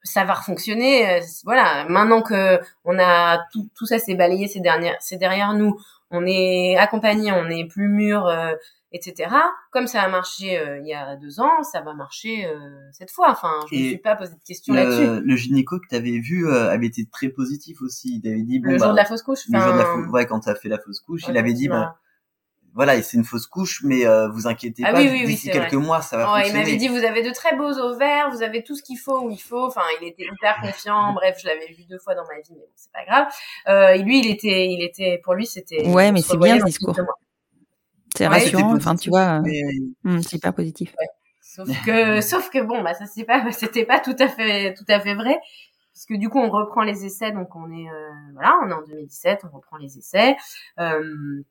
ça va refonctionner. euh, voilà. Maintenant que on a tout, tout ça s'est balayé, c'est dernières, c'est derrière nous. On est accompagné, on est plus mûr, euh, etc. Comme ça a marché euh, il y a deux ans, ça va marcher euh, cette fois. Enfin, je me Et suis pas posé de questions là-dessus. Le, gynéco que tu avais vu euh, avait été très positif aussi. Il avait dit bon Le bah, jour de la fausse couche. le jour de la fausse, ouais, quand t'as fait la fausse couche, il avait dit bah voilà, c'est une fausse couche, mais euh, vous inquiétez Ah pas, oui, oui, oui, d'ici c'est quelques vrai. mois, ça va Ouais, il m'avait dit vous avez de très beaux ovaires, vous avez tout ce qu'il faut où il faut. Enfin, il était hyper confiant. Bref, je l'avais vu deux fois dans ma vie, mais bon, c'est pas grave. Euh, et lui, il était, il était, pour lui, c'était. Ouais, mais c'est bien ce discours. C'est Ouais, rassurant. Enfin, tu vois, Mais- hum, c'est hyper positif. Sauf que, <laughs> sauf que bon, bah ça c'est pas, <laughs> c'était pas tout à fait, tout à fait vrai, puisque du coup on reprend les essais, donc on est, euh, voilà, on est en 2017, on reprend les essais. Euh,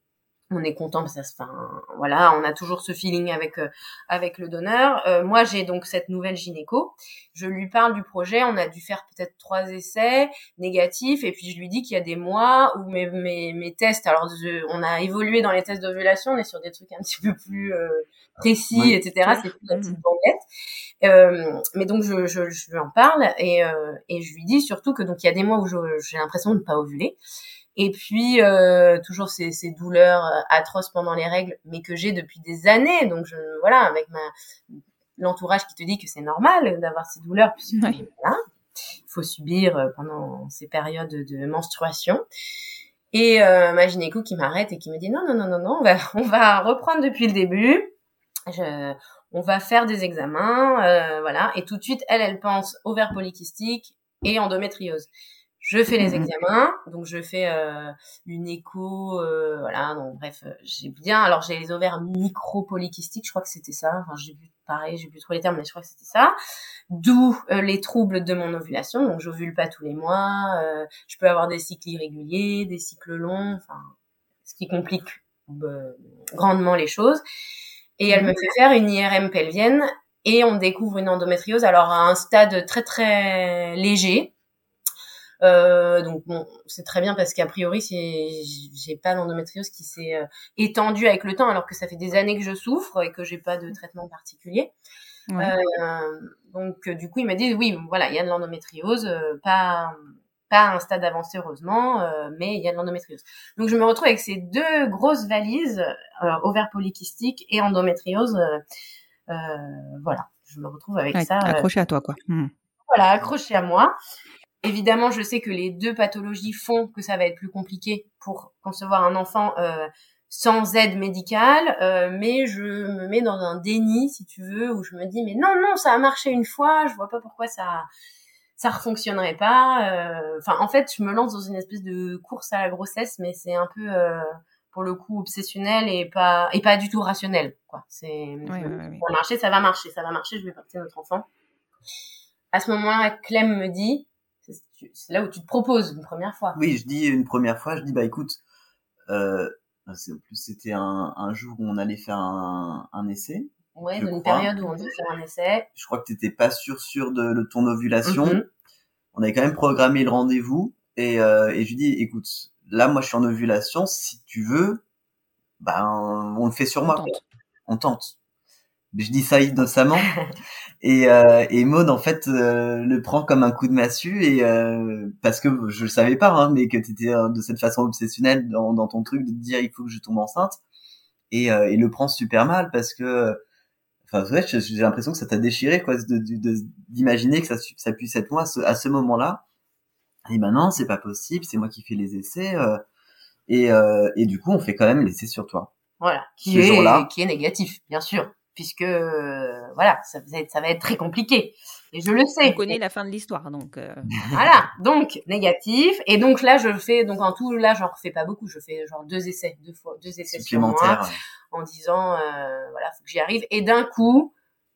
on est content parce que un- voilà, on a toujours ce feeling avec euh, avec le donneur. Euh, moi, j'ai donc cette nouvelle gynéco. Je lui parle du projet. On a dû faire peut-être trois essais négatifs, et puis je lui dis qu'il y a des mois où mes mes, mes tests. Alors, je- on a évolué dans les tests d'ovulation. On est sur des trucs un petit peu plus euh, précis, etc. C'est plus la petite Mhm. banquette. Euh, mais donc je, je, je lui en parle et, euh, et je lui dis surtout que donc il y a des mois où j'ai l'impression de ne pas ovuler et puis euh, toujours ces, ces douleurs euh, atroces pendant les règles mais que j'ai depuis des années. Donc je voilà avec ma l'entourage qui te dit que c'est normal d'avoir ces douleurs puisque voilà il faut subir euh, pendant ces périodes de menstruation. Et euh, ma gynéco qui m'arrête et qui me dit non non non non non on va on va reprendre depuis le début. Je, on va faire des examens, euh, voilà, et tout de suite, elle, elle pense ovaire polykystique et endométriose. Je fais les Mhm. examens, donc je fais euh, une écho, euh, voilà, donc bref, euh, j'ai bien, alors j'ai les ovaires micro-polykystiques, je crois que c'était ça, enfin j'ai vu, pareil, j'ai plus trop les termes, mais je crois que c'était ça, d'où euh, les troubles de mon ovulation, donc j'ovule pas tous les mois, euh, je peux avoir des cycles irréguliers, des cycles longs, enfin, ce qui complique euh, grandement les choses. Et elle me fait faire une IRM pelvienne et on découvre une endométriose, alors à un stade très très léger. Euh, donc bon, c'est très bien parce qu'a priori, c'est j'ai pas d'endométriose qui s'est euh, étendue avec le temps, alors que ça fait des années que je souffre et que j'ai pas de traitement particulier. Ouais. Euh, donc euh, du coup, il m'a dit oui, voilà, il y a de l'endométriose, euh, pas pas à un stade avancé heureusement, euh, mais il y a de l'endométriose. Donc je me retrouve avec ces deux grosses valises, euh, ovaire polykystique et endométriose. euh, voilà, je me retrouve avec Ouais, ça. accroché à toi, quoi. Hum. voilà, accroché à moi. Évidemment, je sais que les deux pathologies font que ça va être plus compliqué pour concevoir un enfant euh, sans aide médicale, euh, mais je me mets dans un déni, si tu veux, où je me dis mais non, non, ça a marché une fois, je vois pas pourquoi ça ça refonctionnerait pas. euh, Enfin, en fait, je me lance dans une espèce de course à la grossesse, mais c'est un peu euh, pour le coup obsessionnel et pas et pas du tout rationnel. Quoi, c'est ça va marcher, ça va marcher, ça va marcher, je vais porter notre enfant. À ce moment-là, Clem me dit, c'est là où tu te proposes une première fois. Oui, je dis une première fois, je dis bah écoute, euh, en plus c'était un, un jour où on allait faire un, un essai. Dans une crois. période où on doit faire un essai. Je crois que t'étais pas sûr sûr de, de ton ovulation. Mhm. On avait quand même programmé le rendez-vous et, euh, et je lui dis écoute, là moi je suis en ovulation, si tu veux, ben on le fait sur On moi. tente. On tente. Je dis ça innocemment <laughs> et, euh, et Maud en fait euh, le prend comme un coup de massue et euh, parce que je le savais pas hein, mais que t'étais euh, de cette façon obsessionnelle dans, dans ton truc de te dire il faut que je tombe enceinte et, euh, et le prend super mal parce que enfin ouais, j'ai l'impression que ça t'a déchiré quoi de de- de- d'imaginer que ça puisse être moi à ce, à ce moment-là et ben non c'est pas possible c'est moi qui fais les essais euh, et euh, et du coup on fait quand même l'essai sur toi Voilà. Qui Ce est, jour-là. qui est négatif, bien sûr. Puisque, euh, voilà, ça va, être, ça va être très compliqué. Et je le sais. On connaît la fin de l'histoire, donc. euh, <laughs> Voilà. Donc, négatif. Et donc là, je fais, donc en tout, là, j'en refais pas beaucoup. Je fais genre deux essais, deux fois, deux essais sur moi. en disant euh, voilà faut que j'y arrive et d'un coup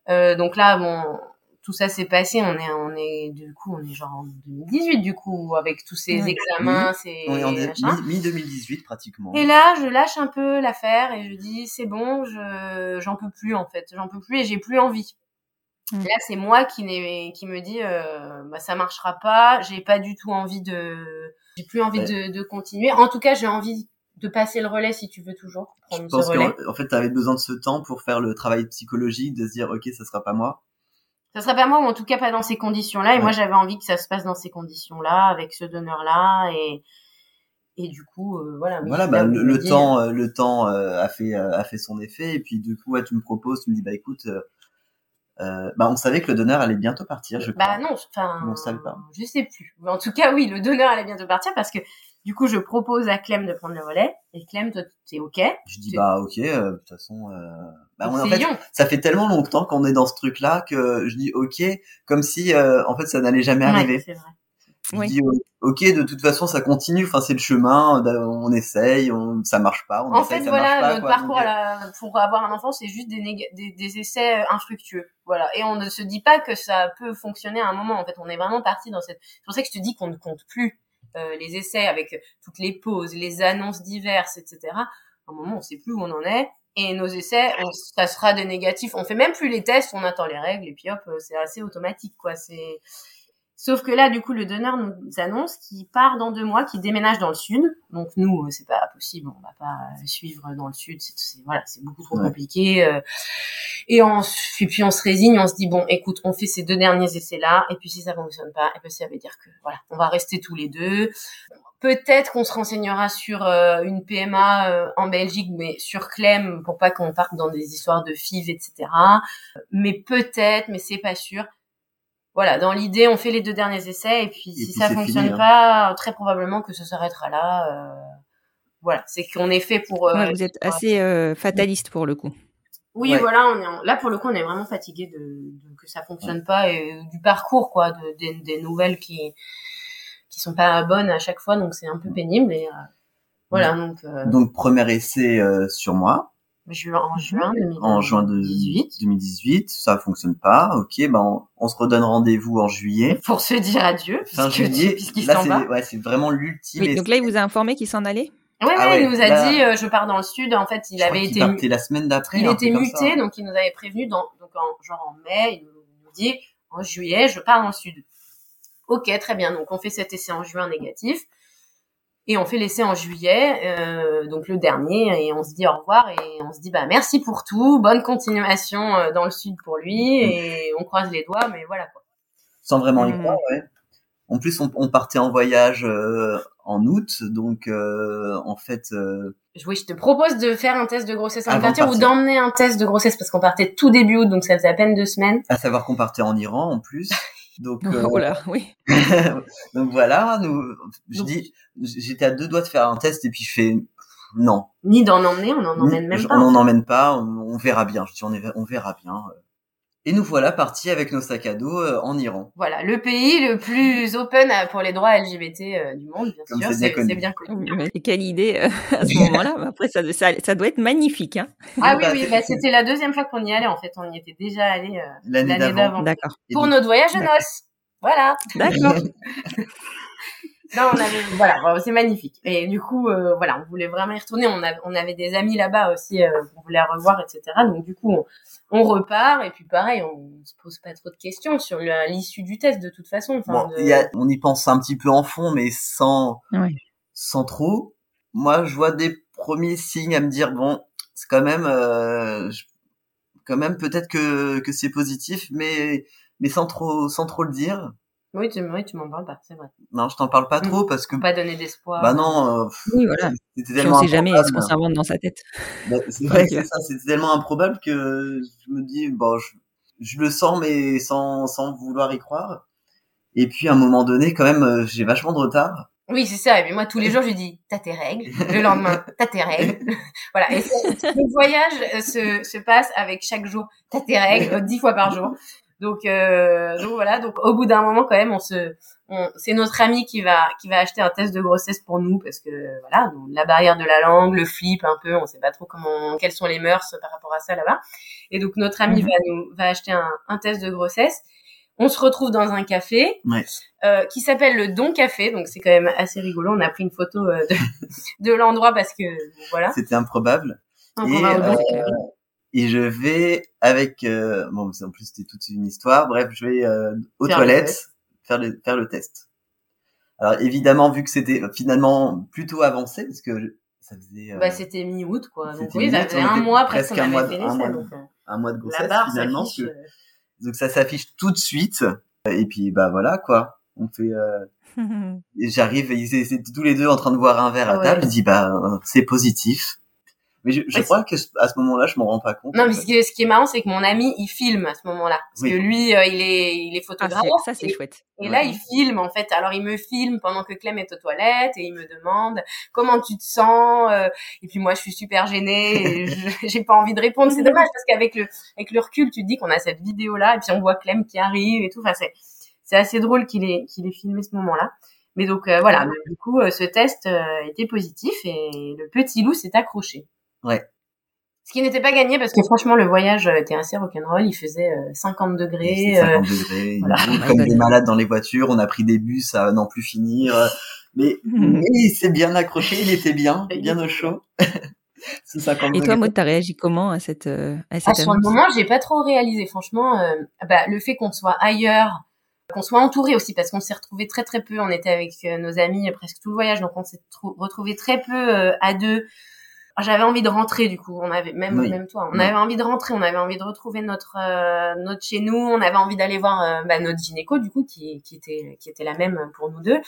euh, donc là bon tout ça s'est passé on est on est du coup on est genre en 2018 du coup avec tous ces Oui. examens ces on est en machins. mi 2018 pratiquement et là je lâche un peu l'affaire et je dis c'est bon je j'en peux plus en fait j'en peux plus et j'ai plus envie Mm. là c'est moi qui n'ai qui me dit euh, bah ça marchera pas j'ai pas du tout envie de j'ai plus envie Ouais. de, de continuer en tout cas j'ai envie de passer le relais si tu veux toujours je pense qu'en en fait, tu avais besoin de ce temps pour faire le travail psychologique, de se dire, ok, ça sera pas moi. Ça serait pas moi, ou en tout cas pas dans ces conditions-là. Et Ouais. moi, j'avais envie que ça se passe dans ces conditions-là, avec ce donneur-là, et et du coup, euh, voilà. voilà, là bah, le, temps, euh, le temps euh, a fait euh, a fait son effet. Et puis du coup, ouais, tu me proposes, tu me dis, bah écoute, euh, euh, bah on savait que le donneur allait bientôt partir, je crois. Bah non, enfin, On savait pas. je sais plus. Mais en tout cas, oui, le donneur allait bientôt partir parce que Du coup, je propose à Clem de prendre le relais. Et Clem, toi, t'es OK? Je dis bah ok, euh, de toute façon. Euh... Bah, on- en fait, ça fait tellement longtemps qu'on est dans ce truc-là que je dis ok, comme si euh, en fait ça n'allait jamais arriver. Ouais, c'est vrai. Je Oui. dis ok, de toute façon ça continue. Enfin c'est le chemin, euh, on essaye, on, ça marche pas. On En essaye, fait, ça voilà, marche pas, notre quoi. parcours Donc, la- pour avoir un enfant, c'est juste des, néga- des, des essais euh, infructueux. Voilà. Et on ne se dit pas que ça peut fonctionner à un moment. En fait, on est vraiment parti dans cette. C'est pour ça que je te dis qu'on ne compte plus euh, les essais avec toutes les pauses, les annonces diverses, etc. À un moment, on sait plus où on en est. Et nos essais, ça sera des négatifs. On fait même plus les tests, on attend les règles et puis hop, euh, c'est assez automatique, quoi. C'est Sauf que là, du coup, le donneur nous annonce qu'il part dans deux mois, qu'il déménage dans le sud. Donc nous, euh, c'est pas possible, on va pas suivre dans le sud. C'est voilà, c'est beaucoup trop Ouais. compliqué. euh. Et, on, et puis on se résigne, on se dit bon, écoute, on fait ces deux derniers essais là, et puis si ça fonctionne pas, et ben ça veut dire que voilà, on va rester tous les deux. Peut-être qu'on se renseignera sur euh, une PMA euh, en Belgique, mais sur Clem pour pas qu'on parte dans des histoires de FIV, etc. Mais peut-être, mais c'est pas sûr. Voilà, dans l'idée, on fait les deux derniers essais et puis si puis ça fonctionne fini, hein. pas, très probablement que ça s'arrêtera là. euh, voilà, c'est qu'on est fait pour. euh, Ouais, vous êtes assez euh, fataliste pour le coup. oui, Ouais. voilà, on est en- là pour le coup, on est vraiment fatigué de, de- que ça fonctionne pas et euh, du parcours quoi, de, des, des nouvelles qui qui sont pas bonnes à chaque fois, donc c'est un peu pénible et euh, voilà donc euh, Donc premier essai euh, sur moi ju- en juin 2018. en juin de 2018, ça fonctionne pas. Ok, ben on, on se redonne rendez-vous en juillet. pour se dire adieu Fin juillet. puisqu'il Là s'en va. c'est ouais, c'est vraiment l'ultime. Oui, donc là, il vous a informé qu'il s'en allait? Ouais, Ah ouais, il nous a là- dit euh, je pars dans le sud. En fait, il Je avait été partait la semaine d'après. il était muté, ça. donc il nous avait prévenu dans, donc en, genre en mai, il nous, nous dit en juillet, je pars dans le sud. Ok, très bien. Donc on fait cet essai en juin négatif et on fait l'essai en juillet, euh, donc le dernier, et on se dit au revoir et on se dit bah merci pour tout, bonne continuation euh, dans le sud pour lui et on croise les doigts, mais voilà quoi. sans vraiment y Mhm. croire, ouais. En plus, on, on partait en voyage euh, en août, donc euh, en fait, euh, Je- Oui, je te propose de faire un test de grossesse avant de partir, ou d'emmener un test de grossesse parce qu'on partait tout début août, donc ça faisait à peine deux semaines. à savoir qu'on partait en Iran en plus. <laughs> Donc, <laughs> euh, Oh là, oui. <laughs> donc voilà, nous, je Donc- dis, j'étais à deux doigts de faire un test et puis je fais non, Ni d'en emmener, on n'en emmène même pas. on en n'en emmène pas, on, on verra bien. Je dis on, est- on verra bien. Et nous voilà partis avec nos sacs à dos euh, en Iran. Voilà, le pays le plus open à- pour les droits LGBT euh, du monde, bien Comme sûr, c'est bien connu. c'est bien connu. Oui, mais quelle idée euh, <laughs> à ce <laughs> moment-là. Mais Après, ça, ça, ça doit être magnifique. Hein Ah oui, <laughs> Bah, oui, bah, c'était la deuxième fois qu'on y allait, en fait, on y était déjà allé euh, L'année d'avant. D'accord. Et Pour donc- notre voyage de noces. Voilà. D'accord. Non, on avait, voilà, bon, c'est magnifique. Et du coup, euh, voilà, on voulait vraiment y retourner. On, a- on avait des amis là-bas aussi, euh, qu'on voulait revoir, etc. Donc du coup, on, on repart et puis pareil, on se pose pas trop de questions sur l'issue du test de toute façon. Enfin, Bon, de- il y a- on y pense un petit peu en fond, mais sans, sans trop. Moi, je vois des premiers signes à me dire bon, c'est quand même, euh, je- quand même peut-être que que c'est positif, mais mais sans trop sans trop le dire. Oui, tu, oui, tu m'en parles pas, c'est vrai. Non, je t'en parle pas Mm. trop parce que pas donner d'espoir. bah non, euh, Oui, voilà. c'était tellement on sait jamais ce improbable. qu'on s'invente dans sa tête. Bah, c'est <laughs> vrai, Ok. c'est ça, c'est tellement improbable que je me dis bon, je, je le sens mais sans sans vouloir y croire. Et puis à un moment donné, quand même, euh, j'ai vachement de retard. Oui, c'est ça. Et puis moi, tous les jours, je lui dis, t'as tes règles. Le lendemain, <laughs> t'as tes règles. <laughs> voilà. Et le voyage euh, se, se passe avec chaque jour, t'as tes règles, euh, dix fois par jour. Donc, euh, donc voilà. Donc, au bout d'un moment, quand même, on se, on, c'est notre ami qui va, qui va acheter un test de grossesse pour nous parce que voilà, donc, la barrière de la langue, le flip un peu, on sait pas trop comment, quelles sont les mœurs par rapport à ça là-bas. Et donc, notre ami Mhm. va nous, va acheter un, un test de grossesse. On se retrouve dans un café Ouais. euh, qui s'appelle le Don Café. Donc c'est quand même assez rigolo. On a pris une photo euh, de, <laughs> de l'endroit parce que voilà. C'était improbable. Et, euh. Et je vais avec euh, bon c'est- en plus c'était toute une histoire. Bref je vais euh, aux Faire toilettes test. faire le faire le test. Alors évidemment vu que c'était finalement plutôt avancé parce que ça faisait euh, Bah, c'était mi-août quoi. Donc c'était oui, ça faisait un mois presque qu'on un mois de- un mois donc, euh, un mois de La grossesse barre finalement que- euh, donc ça s'affiche tout de suite. Et puis bah voilà quoi. On fait euh, <laughs> j'arrive et ils étaient tous les deux en train de boire un verre à Ouais. table. je dis bah euh, c'est positif Mais je, je Ouais, crois que ce- à ce moment-là, je m'en rends pas compte. Non, mais ce qui est, ce qui est marrant, c'est que mon ami, il filme à ce moment-là. Parce Oui. que lui, euh, il est, il est Ah, photographe. c'est- ça, c'est et, chouette. et Ouais. là, il filme, en fait. Alors, il me filme pendant que Clem est aux toilettes et il me demande comment tu te sens. euh, et puis moi, je suis super gênée et je- <laughs> <laughs> j'ai pas envie de répondre. C'est dommage parce qu'avec le, avec le recul, tu te dis qu'on a cette vidéo-là et puis on voit Clem qui arrive et tout. Enfin, c'est, c'est assez drôle qu'il ait, qu'il ait filmé ce moment-là. Mais donc, euh, voilà. Du coup, euh, ce test euh, était positif et le petit loup s'est accroché. Ouais. Ce qui n'était pas gagné parce que franchement le voyage euh, était assez rock'n'roll, il faisait euh, 50 Il degrés. faisait euh, 50 degrés, il voilà. roule my comme God. des malades dans les voitures, on a pris des bus à n'en plus finir. euh, Mais, Mhm. mais il s'est bien accroché, il était bien, bien au chaud. <laughs> 50 Et toi. Maud, t'as réagi comment à cette, euh, à ah, cette sur le moment, j'ai pas trop réalisé franchement euh, bah, le fait qu'on soit ailleurs, qu'on soit entouré aussi parce qu'on s'est retrouvé très très peu, on était avec euh, nos amis euh, presque tout le voyage donc on s'est trou- retrouvé très peu euh, à deux. Ah, J'avais envie de rentrer du coup, on avait même Oui. même toi, on Oui. avait envie de rentrer, on avait envie de retrouver notre euh, notre chez nous, on avait envie d'aller voir euh, bah, notre gynéco du coup qui qui était qui était la même pour nous deux.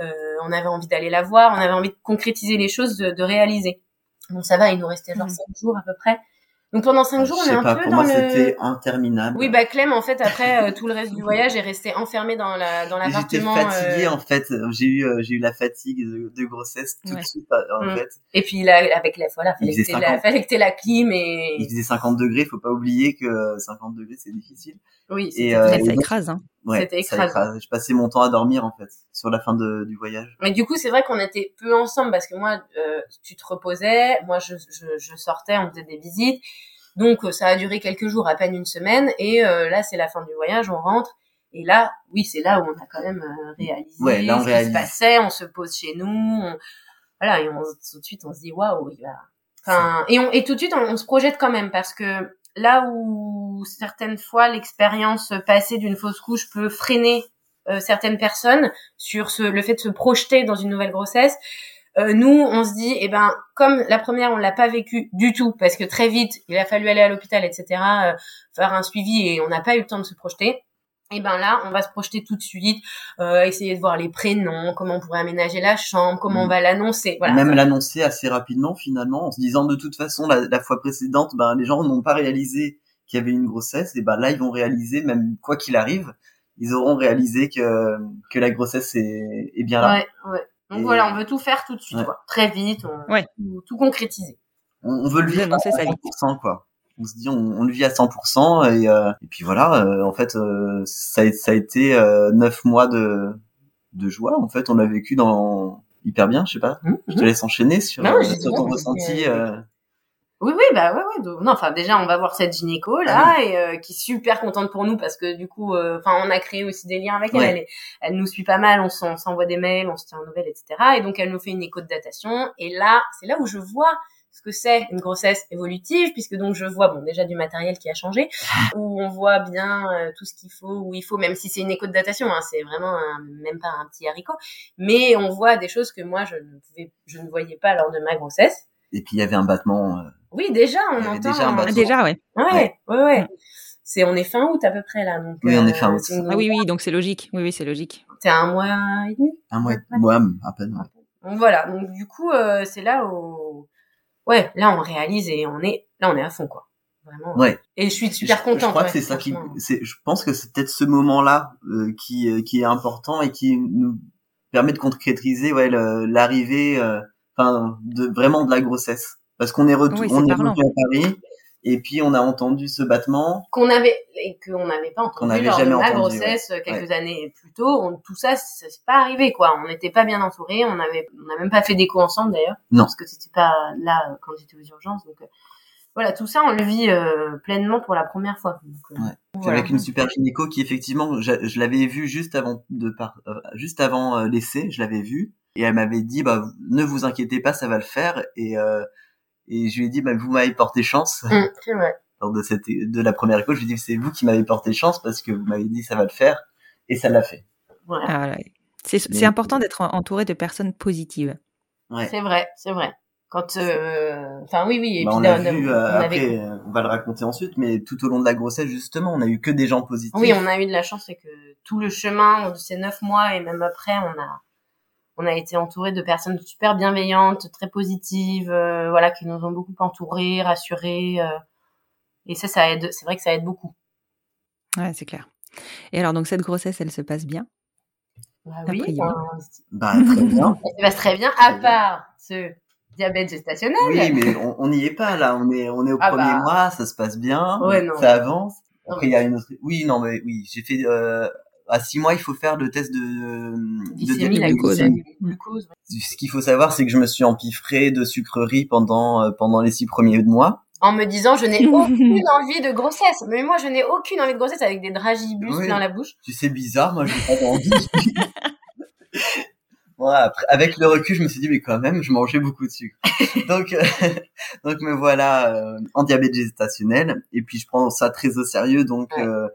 Euh, on avait envie d'aller la voir, on avait envie de concrétiser les choses, de, de réaliser. Bon ça va, il nous restait genre Mhm. cinq jours à peu près. Donc pendant cinq jours, Je on est sais un pas, peu pour dans moi le c'était interminable. oui, bah Clem, en fait, après euh, tout le reste du voyage, est resté enfermé dans la dans Et J'étais l'appartement. fatigué euh, en fait, j'ai eu euh, j'ai eu la fatigue de, de grossesse tout Ouais. de suite en Mm. fait. et puis là, avec la voilà, Il fallait que faisait t'aies la, 50. fallait que t'aies la clim Il et faisait 50 degrés, faut pas oublier que 50 degrés c'est difficile. oui, Et, euh, Ouais, ça écrase, hein. Ouais, C'était écrasant. Je passais mon temps à dormir en fait sur la fin de, du voyage. Mais du coup, c'est vrai qu'on était peu ensemble parce que moi, euh, tu te reposais, moi je, je, je sortais, on faisait des visites. Donc euh, ça a duré quelques jours, à peine une semaine. Et euh, là, c'est la fin du voyage, on rentre. Et là, oui, c'est là où on a quand même réalisé Ouais, là, on ce qui se passait. On se pose chez nous. on- Voilà, et on, tout de suite, on se dit waouh, il va. Enfin, et, on, et tout de suite, on, on se projette quand même parce que là où certaines fois l'expérience passée d'une fausse couche peut freiner euh, certaines personnes sur ce, le fait de se projeter dans une nouvelle grossesse. Euh, nous, on se dit, eh ben, comme la première, on l'a pas vécu du tout, parce que très vite, il a fallu aller à l'hôpital, etc., euh, faire un suivi, et on n'a pas eu le temps de se projeter. Et ben là, on va se projeter tout de suite, euh, essayer de voir les prénoms, comment on pourrait aménager la chambre, comment on Mm. va l'annoncer. Voilà. Même l'annoncer assez rapidement finalement en se disant de toute façon la, la fois précédente, ben les gens n'ont pas réalisé qu'il y avait une grossesse et ben là ils vont réaliser même quoi qu'il arrive, ils auront réalisé que que la grossesse est, est bien là. Ouais, ouais. Donc Et- voilà, on veut tout faire tout de suite, Ouais. quoi. Très vite, on, Ouais. tout, tout concrétiser. On, on veut le vivre à vite. 100% quoi. On se dit on, on le vit à 100% et euh, et puis voilà euh, en fait euh, ça a, ça a été euh, neuf mois de de joie en fait on l'a vécu dans hyper bien je sais pas Mhm. je te laisse enchaîner sur, Non, euh, sur ton ressenti euh, Oui, oui, bah ouais, ouais. non, enfin déjà, on va voir cette gynéco là, et euh, qui est super contente pour nous parce que du coup, euh, enfin, on a créé aussi des liens avec elle. Ouais. Elle, est- elle nous suit pas mal, on s'en- on s'envoie des mails, on se tient aux nouvelles, etc. Et donc, elle nous fait une écho de datation. Et là, c'est là où je vois ce que c'est une grossesse évolutive, puisque donc je vois bon déjà du matériel qui a changé, <laughs> où on voit bien euh, tout ce qu'il faut, où il faut, même si c'est une écho de datation, hein, c'est vraiment un- même pas un petit haricot, mais on voit des choses que moi je ne pouvais, je ne voyais pas lors de ma grossesse. et puis il y avait un battement euh, Oui, déjà, on entend. déjà un bateau. Déjà, ouais. Ouais, Ouais. ouais, ouais. C'est, on est fin août à peu près là. Donc, Oui, on est euh, fin août. Ah oui, oui, donc c'est logique. Oui, oui, c'est logique. C'est un mois et demi? un mois Ouais. à peine ouais. Donc voilà. Donc du coup, euh, c'est là où, ouais, là on réalise et on est, là on est à fond quoi. Vraiment. Ouais. Et je suis super contente. Je crois ouais, que c'est ça qui, c'est, je pense que c'est peut-être ce moment-là euh, qui euh, qui est important et qui nous permet de concrétiser ouais l'arrivée, euh, enfin de vraiment de la grossesse, parce qu'on est retour, Oui, on est revenu à Paris et puis on a entendu ce battement. Qu'on avait et qu'on n'avait pas entendu Qu'on n'avait lors jamais de ma entendu, grossesse euh, quelques années plus tôt. On, tout ça, ça s'est pas arrivé quoi. On n'était pas bien entourés. On avait, on n'a même pas fait d'écho ensemble d'ailleurs. Non. Parce que c'était pas là euh, quand j'étais aux urgences. Donc euh, voilà, tout ça on le vit euh, pleinement pour la première fois. Donc, euh, Ouais. Voilà. avec une super gynéco qui effectivement, je, je l'avais vue juste avant de par, euh, juste avant euh, l'essai, je l'avais vue et elle m'avait dit bah ne vous inquiétez pas, ça va le faire et euh, et je lui ai dit bah vous m'avez porté chance. Hum, c'est vrai. lors de cette de la première écho, je lui ai dit c'est vous qui m'avez porté chance parce que vous m'avez dit ça va le faire et ça l'a fait. Voilà. Ah, ouais. C'est important d'être en- entouré de personnes positives. Ouais. C'est vrai, c'est vrai. Quand, euh, enfin oui, oui. Et Bah, puis on là, l'a vu on euh, avait- après, on va le raconter ensuite, mais tout au long de la grossesse justement, on a eu que des gens positifs. Oui, on a eu de la chance, c'est que tout le chemin de ces neuf mois et même après, on a, on a été entouré de personnes super bienveillantes, très positives, euh, voilà, qui nous ont beaucoup entourés, rassurés. Euh, et ça, ça aide. C'est vrai que ça aide beaucoup. Ouais, c'est clair. Et alors, donc cette grossesse, elle se passe bien? Bah oui, bah, très bien. <laughs> Elle se passe très bien, à part ce diabète gestationnel. Oui, mais on n'y est pas là. On est, on est au Ah premier bah. mois, ça se passe bien, Ouais, non. ça avance. Après, il y a une autre. Oui, non, mais oui, j'ai fait. Euh, à six mois, il faut faire le test de, de, la de glucose. ouais. Ce qu'il faut savoir, c'est que je me suis empiffré de sucreries pendant euh, pendant les six premiers mois. En me disant, je n'ai <laughs> aucune envie de grossesse. Mais moi, je n'ai aucune envie de grossesse avec des dragibus Oui. dans la bouche. Tu sais, bizarre, moi, j'ai pas envie. Bon, <laughs> après, avec le recul, je me suis dit, mais quand même, je mangeais beaucoup de sucre. <laughs> donc, euh, donc me voilà euh, en diabète gestationnel. Et puis, je prends ça très au sérieux. Donc, Ouais. euh,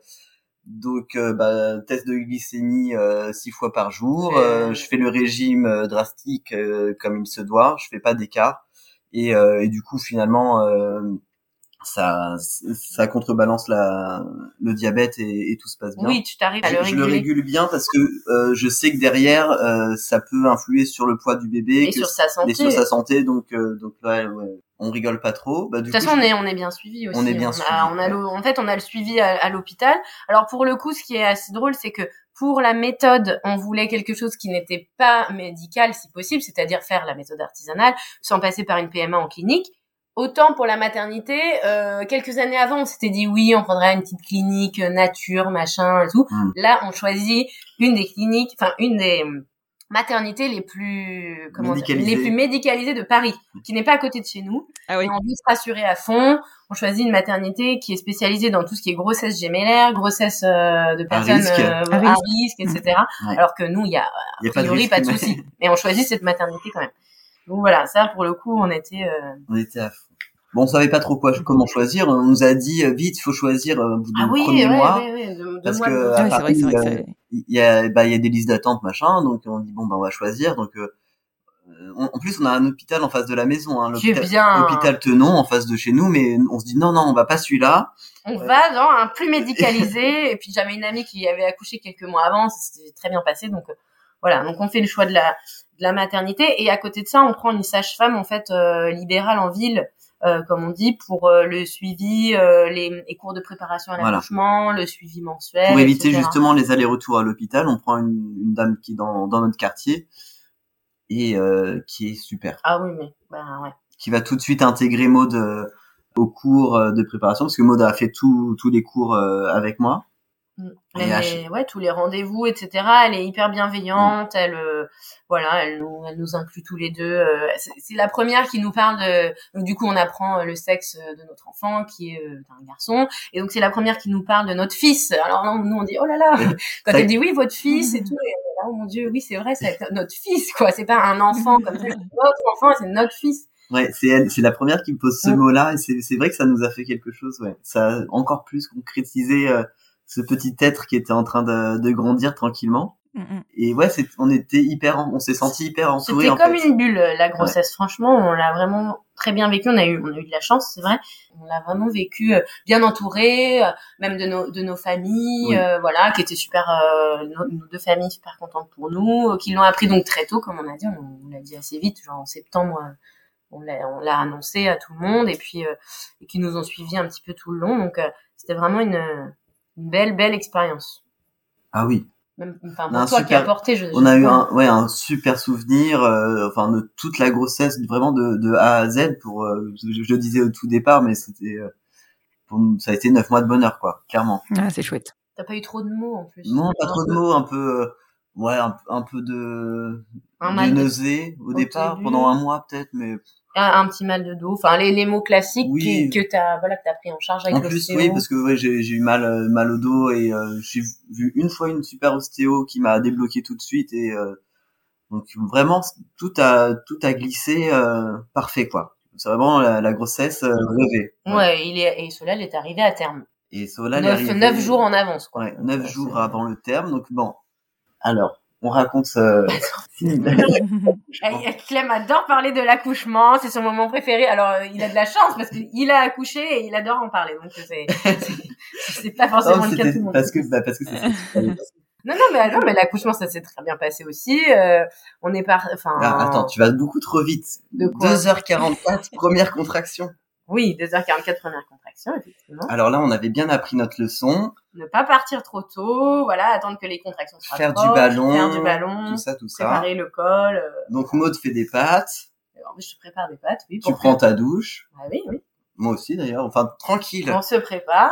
donc euh, bah, test de glycémie euh, six fois par jour. Euh. Je fais le régime euh, drastique euh, comme il se doit. Je fais pas d'écart. Et, euh, et du coup, finalement, euh, ça, ça contrebalance la, le diabète et, et tout se passe bien Oui, tu t'arrives à le je, je le réguler. régule bien parce que euh, je sais que derrière euh, ça peut influer sur le poids du bébé Et que- sur sa santé. et sur sa santé donc euh, donc ouais, ouais, on rigole pas trop bah, du De toute façon, on est, on est bien suivi aussi. On est bien a- suivi, on a le- en fait, on a le suivi à, à l'hôpital. Alors, pour le coup, ce qui est assez drôle, c'est que pour la méthode, on voulait quelque chose qui n'était pas médical, si possible, c'est-à-dire faire la méthode artisanale sans passer par une PMA en clinique. Autant pour la maternité, euh, quelques années avant, on s'était dit oui, on prendrait une petite clinique euh, nature, machin et tout. Mm. Là, on choisit une des cliniques, enfin une des maternités les plus comment dire, Médicalisées. les plus médicalisées de Paris, qui n'est pas à côté de chez nous. Ah oui. Et on veut se rassurer à fond. On choisit une maternité qui est spécialisée dans tout ce qui est grossesse gémellaire, grossesse euh, de personnes risque. euh, À à, risque. risque, etc. Ouais. Alors que nous, il y a y a priori pas de mais souci. <laughs> Mais on choisit cette maternité quand même. Donc voilà, ça pour le coup, on était. euh, on était à fond bon on savait pas trop quoi comment choisir on nous a dit euh, vite il faut choisir euh, au bout Ah oui, premier ouais, mois ouais, ouais, de, de parce mois de que, grossesse. à Ouais, c'est vrai, c'est vrai Paris, il y a bah il y a des listes d'attente machin donc on dit bon bah on va choisir donc euh, on- en plus on a un hôpital en face de la maison hein, l'hôpital bien. l'hôpital Tenon en face de chez nous mais on se dit non non on va pas celui-là On va dans un plus médicalisé. <laughs> et puis j'avais une amie qui avait accouché quelques mois avant, ça s'était très bien passé. Donc euh, voilà, donc on fait le choix de la de la maternité et à côté de ça, on prend une sage-femme en fait euh, libérale en ville, euh, comme on dit, pour euh, le suivi, euh, les, les cours de préparation à Voilà. l'accouchement, le suivi mensuel. pour éviter etc. justement les allers-retours à l'hôpital, on prend une, une dame qui est dans, dans notre quartier et euh, qui est super, Ah oui, mais ben ouais. qui va tout de suite intégrer Maud euh, au cours euh, de préparation parce que Maud a fait tous tous les cours euh, avec moi. Mm. H- est- ouais, tous les rendez-vous, etc. Elle est hyper bienveillante. Elle, euh, voilà, elle nous, elle nous inclut tous les deux. euh, c'est la première qui nous parle de. Donc du coup, on apprend euh, le sexe de notre enfant, qui est euh, un garçon. Et donc c'est la première qui nous parle de notre fils. Alors nous on dit oh là là. <laughs> <laughs> Quand elle dit oui, votre fils et tout. Et oh mon dieu, oui c'est vrai, c'est <laughs> notre fils quoi. C'est pas un enfant comme ça. C'est notre enfant, c'est notre fils. Ouais, c'est elle, c'est la première qui me pose ce Mm. mot-là et c'est c'est vrai que ça nous a fait quelque chose. Ouais, ça a encore plus concrétisé euh, ce petit être qui était en train de, de grandir tranquillement. Mm, mm. Et ouais, c'est on était hyper, on s'est senti hyper entouré. C'était en comme fait. une bulle la grossesse. Franchement, on l'a vraiment très bien vécu. On a eu, on a eu de la chance, c'est vrai. On l'a vraiment vécu euh, bien entouré, euh, même de nos de nos familles, Oui. euh, voilà, qui étaient super, euh, nos, nos deux familles super contentes pour nous, euh, qui l'ont appris donc très tôt, comme on a dit. On, on l'a dit assez vite, genre en septembre. on l'a, on l'a annoncé à tout le monde et puis euh, et qui nous ont suivis un petit peu tout le long. Donc euh, c'était vraiment une, une belle belle expérience. Ah oui. Même, enfin On pour toi qui super- a porté, je, On je a eu un, ouais, un super souvenir, euh, enfin de toute la grossesse, vraiment de, de A à Z. Pour, euh, je, je le disais au tout départ, mais c'était, euh, pour ça a été neuf mois de bonheur, quoi, clairement. Ah, c'est chouette. T'as pas eu trop de mots en plus. Non, pas trop de mots, un peu, euh, ouais, un, un peu de, Un de mal de- nausée au, départ, début. pendant un mois peut-être, mais un, un petit mal de dos, enfin les, les mots classiques Oui. qui- que t'as voilà que t'as pris en charge avec en plus, oui, parce que ouais, j'ai eu mal, euh, mal au dos et euh, j'ai vu une fois une super ostéo qui m'a débloqué tout de suite et euh, donc vraiment tout a tout a glissé euh, parfait quoi. C'est vraiment la, la grossesse euh, rêvée. ouais. il est et cela il est arrivé à terme. Et Sola, elle est Neuf, arrivée- neuf jours en avance quoi. Ouais, neuf Ouais, jours c'est- avant le terme. Donc bon, alors on raconte. Euh, <laughs> Eh, Clem adore parler de l'accouchement, c'est son moment préféré. Alors euh, il a de la chance parce qu'il a accouché et il adore en parler. Donc c'est pas forcément Non, le cas de tout le monde. parce que bah, parce que c'est. Non, non, mais, non, mais l'accouchement, ça s'est très bien passé aussi. Euh, on est par, enfin. Ah, attends, tu vas beaucoup trop vite. De quoi? 2h44, première contraction. Oui, 2h44, première contraction, effectivement. Alors là, on avait bien appris notre leçon. Ne pas partir trop tôt, voilà, attendre que les contractions soient Faire du ballon. faire du ballon, Tout ça, tout ça. préparer le col. euh, Donc Maud fait des pâtes. alors, je te prépare des pâtes, oui. Tu prends ta douche. Ah oui, oui. Moi aussi d'ailleurs. Enfin, tranquille. On se prépare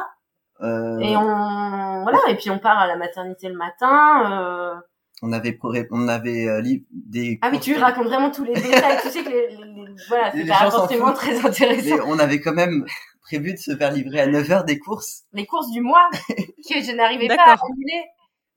Euh, et on, voilà, et puis on part à la maternité le matin. Euh... on avait on avait euh, li- des. Ah oui, tu racontes vraiment tous les détails. tu sais que les, les- les- voilà, c'est gens pas forcément très intéressant. Mais on avait quand même prévu de se faire livrer à 9h des courses. les courses du mois <laughs> que je n'arrivais pas à annuler.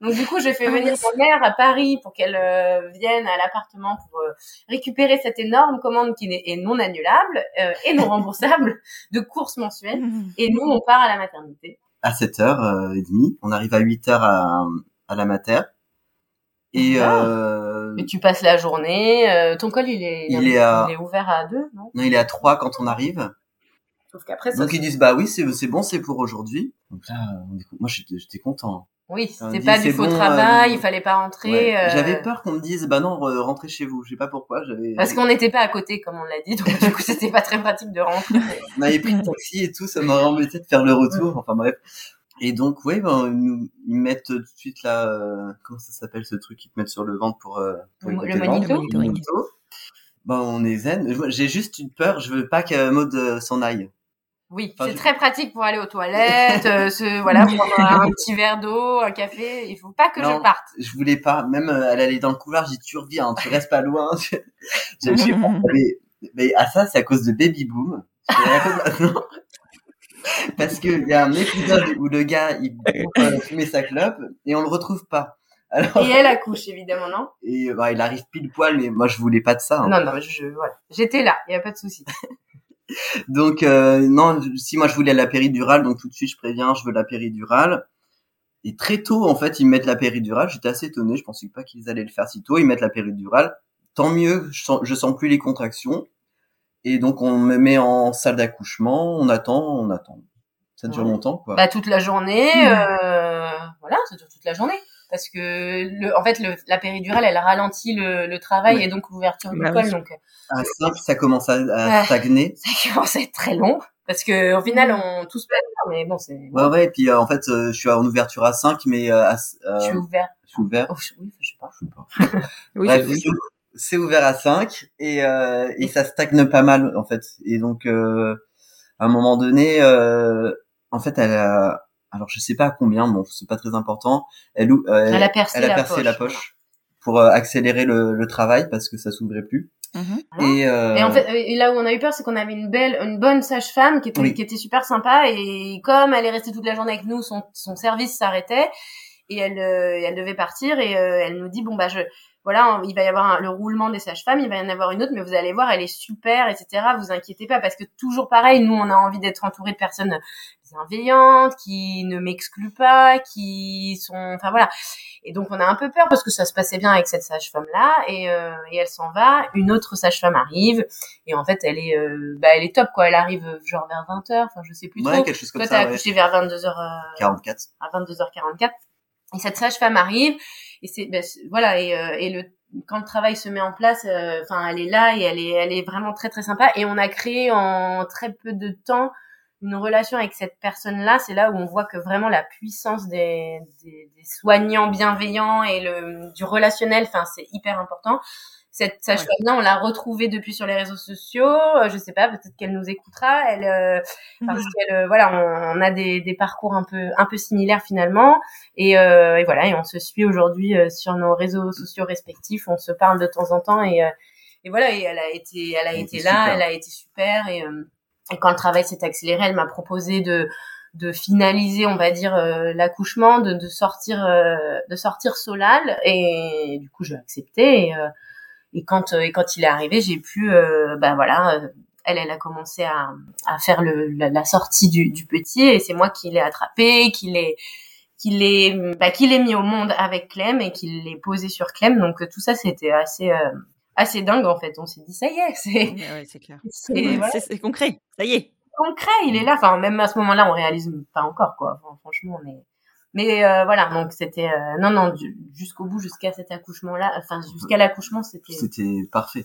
Donc du coup, j'ai fait Ah, venir ma mère à Paris pour qu'elle euh, vienne à l'appartement pour euh, récupérer cette énorme commande qui n'est- est non annulable euh, et non <laughs> remboursable de courses mensuelles. Et nous, on part à la maternité. À 7h30. On arrive à 8h à, à la mater. Et Ah. euh, Et tu passes la journée. euh, ton col, il est, Il est à- il est ouvert à deux, non? Non, il est à 3 quand on arrive. Sauf qu'après, ça, Donc ils disent bah oui c'est c'est bon c'est pour aujourd'hui. Donc là on est- moi j'étais content. oui, c'était pas du faux bon, travail. euh, il fallait pas rentrer. Ouais. euh, J'avais peur qu'on me dise bah non re- rentrez chez vous. Je sais pas pourquoi j'avais. Parce qu'on n'était pas à côté, comme on l'a dit, donc du coup, <laughs> c'était pas très pratique de rentrer. on avait pris le taxi et tout ça m'aurait embêté de faire le retour. Enfin bref. Et donc ouais ben ils nous ils mettent tout de suite là euh, comment ça s'appelle ce truc qu'ils te mettent sur le ventre pour, euh, pour Le- le monito. Le monito. Ben on est zen. J'ai juste une peur. Je veux pas que Maud euh, s'en aille. Oui, Enfin, c'est je- très pratique pour aller aux toilettes, euh, se, voilà, <laughs> prendre un petit verre d'eau, un café. Il faut pas que Non. je parte. je voulais pas. Même euh, elle allait dans le couloir, j'ai dit tu reviens, tu restes pas loin. <laughs> je, je sais <laughs> pas. Mais, mais à ça, c'est à cause de Baby Boom. Parce que il y a un épisode où le gars il euh, fumer sa clope et on le retrouve pas. Alors Et elle accouche, évidemment, non? Et bah, il arrive pile poil, mais moi je voulais pas de ça. hein. Non, non, je, je- voilà. J'étais là, il y a pas de souci. <laughs> Donc euh, non, si moi je voulais la péridurale, donc tout de suite je préviens, je veux la péridurale. Et très tôt en fait ils mettent la péridurale. J'étais assez étonné, je pensais pas qu'ils allaient le faire si tôt. Ils mettent la péridurale. Tant mieux, je sens, je sens plus les contractions. Et donc on me met en salle d'accouchement, on attend, on attend. Ça dure Ouais. longtemps quoi. Bah, toute la journée, euh, voilà, ça dure toute la journée. Parce que, le, en fait, le, la péridurale, elle ralentit le, le travail Ouais. et donc l'ouverture du Bah col. Donc, À 5 ça commence à, stagner. <laughs> ça commence à être très long. Parce que, au final, on tous bien, mais bon, c'est, Ouais ouais. Et puis euh, en fait euh, je suis en ouverture à 5 mais euh, à, euh, je suis ouvert. je suis ouvert. Oh, je- oui, je sais pas. Je sais pas. <laughs> Oui, Bref, oui. C'est- ouvert à 5 et, euh, et ça stagne pas mal en fait. Et donc euh, à un moment donné, euh, en fait, elle a, alors je sais pas à combien, bon c'est pas très important. Elle, ou- euh, Elle a percé, elle a la, percé poche. la poche pour euh, accélérer le, le travail parce que ça s'ouvrait plus. Mhm. Et, euh, Et en fait, et là où on a eu peur, c'est qu'on avait une belle, une bonne sage-femme qui était, Oui. qui était super sympa et comme elle est restée toute la journée avec nous, son, son service s'arrêtait et elle, euh, elle devait partir et euh, elle nous dit bon bah je, voilà, il va y avoir un- le roulement des sages-femmes, il va y en avoir une autre, mais vous allez voir, elle est super, etc. Vous inquiétez pas parce que toujours pareil, nous on a envie d'être entourés de personnes bienveillantes, qui ne m'excluent pas, qui sont, enfin voilà. Et donc on a un peu peur parce que ça se passait bien avec cette sage-femme-là et, euh, et elle s'en va. Une autre sage-femme arrive et en fait elle est, euh, bah elle est top quoi. Elle arrive euh, genre vers 20h, enfin je sais plus ouais, trop. quelque chose comme Toi t'as. Ouais. accouché vers 22h, euh, 44. à 22h44 et cette sage-femme arrive et c'est ben, voilà et, euh, et le quand le travail se met en place euh, enfin elle est là et elle est elle est vraiment très très sympa et on a créé en très peu de temps une relation avec cette personne là c'est là où on voit que vraiment la puissance des, des, des soignants bienveillants et le du relationnel enfin c'est hyper important cette sage-femme là on l'a retrouvée depuis sur les réseaux sociaux. Euh, je sais pas peut-être qu'elle nous écoutera. Elle euh, <laughs> parce qu'elle euh, voilà on, on a des, des parcours un peu un peu similaires finalement. Et, euh, et voilà et on se suit aujourd'hui euh, sur nos réseaux sociaux respectifs. On se parle de temps en temps et euh, et voilà et elle a été elle a Elle été là super. elle a été super. Et euh, et quand le travail s'est accéléré elle m'a proposé de de finaliser on va dire euh, l'accouchement de, de sortir euh, de sortir Solal. Et du coup j'ai accepté et, euh, et quand euh, et quand il est arrivé j'ai pu euh, bah voilà euh, elle elle a commencé à, à faire le la, la sortie du, du petit et c'est moi qui l'ai attrapé qui l'ai qui l'ai bah, qui l'ai mis au monde avec Clem et qui l'ai posé sur Clem donc tout ça c'était assez euh, assez dingue en fait on s'est dit ça y est c'est Ouais, c'est clair. <laughs> c'est C'est voilà, c'est concret. Ça y est. concret il est là enfin même à ce moment-là on réalise pas encore quoi Enfin, franchement on est Mais euh, voilà, donc c'était euh, non non du- jusqu'au bout, jusqu'à cet accouchement-là, enfin jusqu'à l'accouchement, c'était C'était parfait.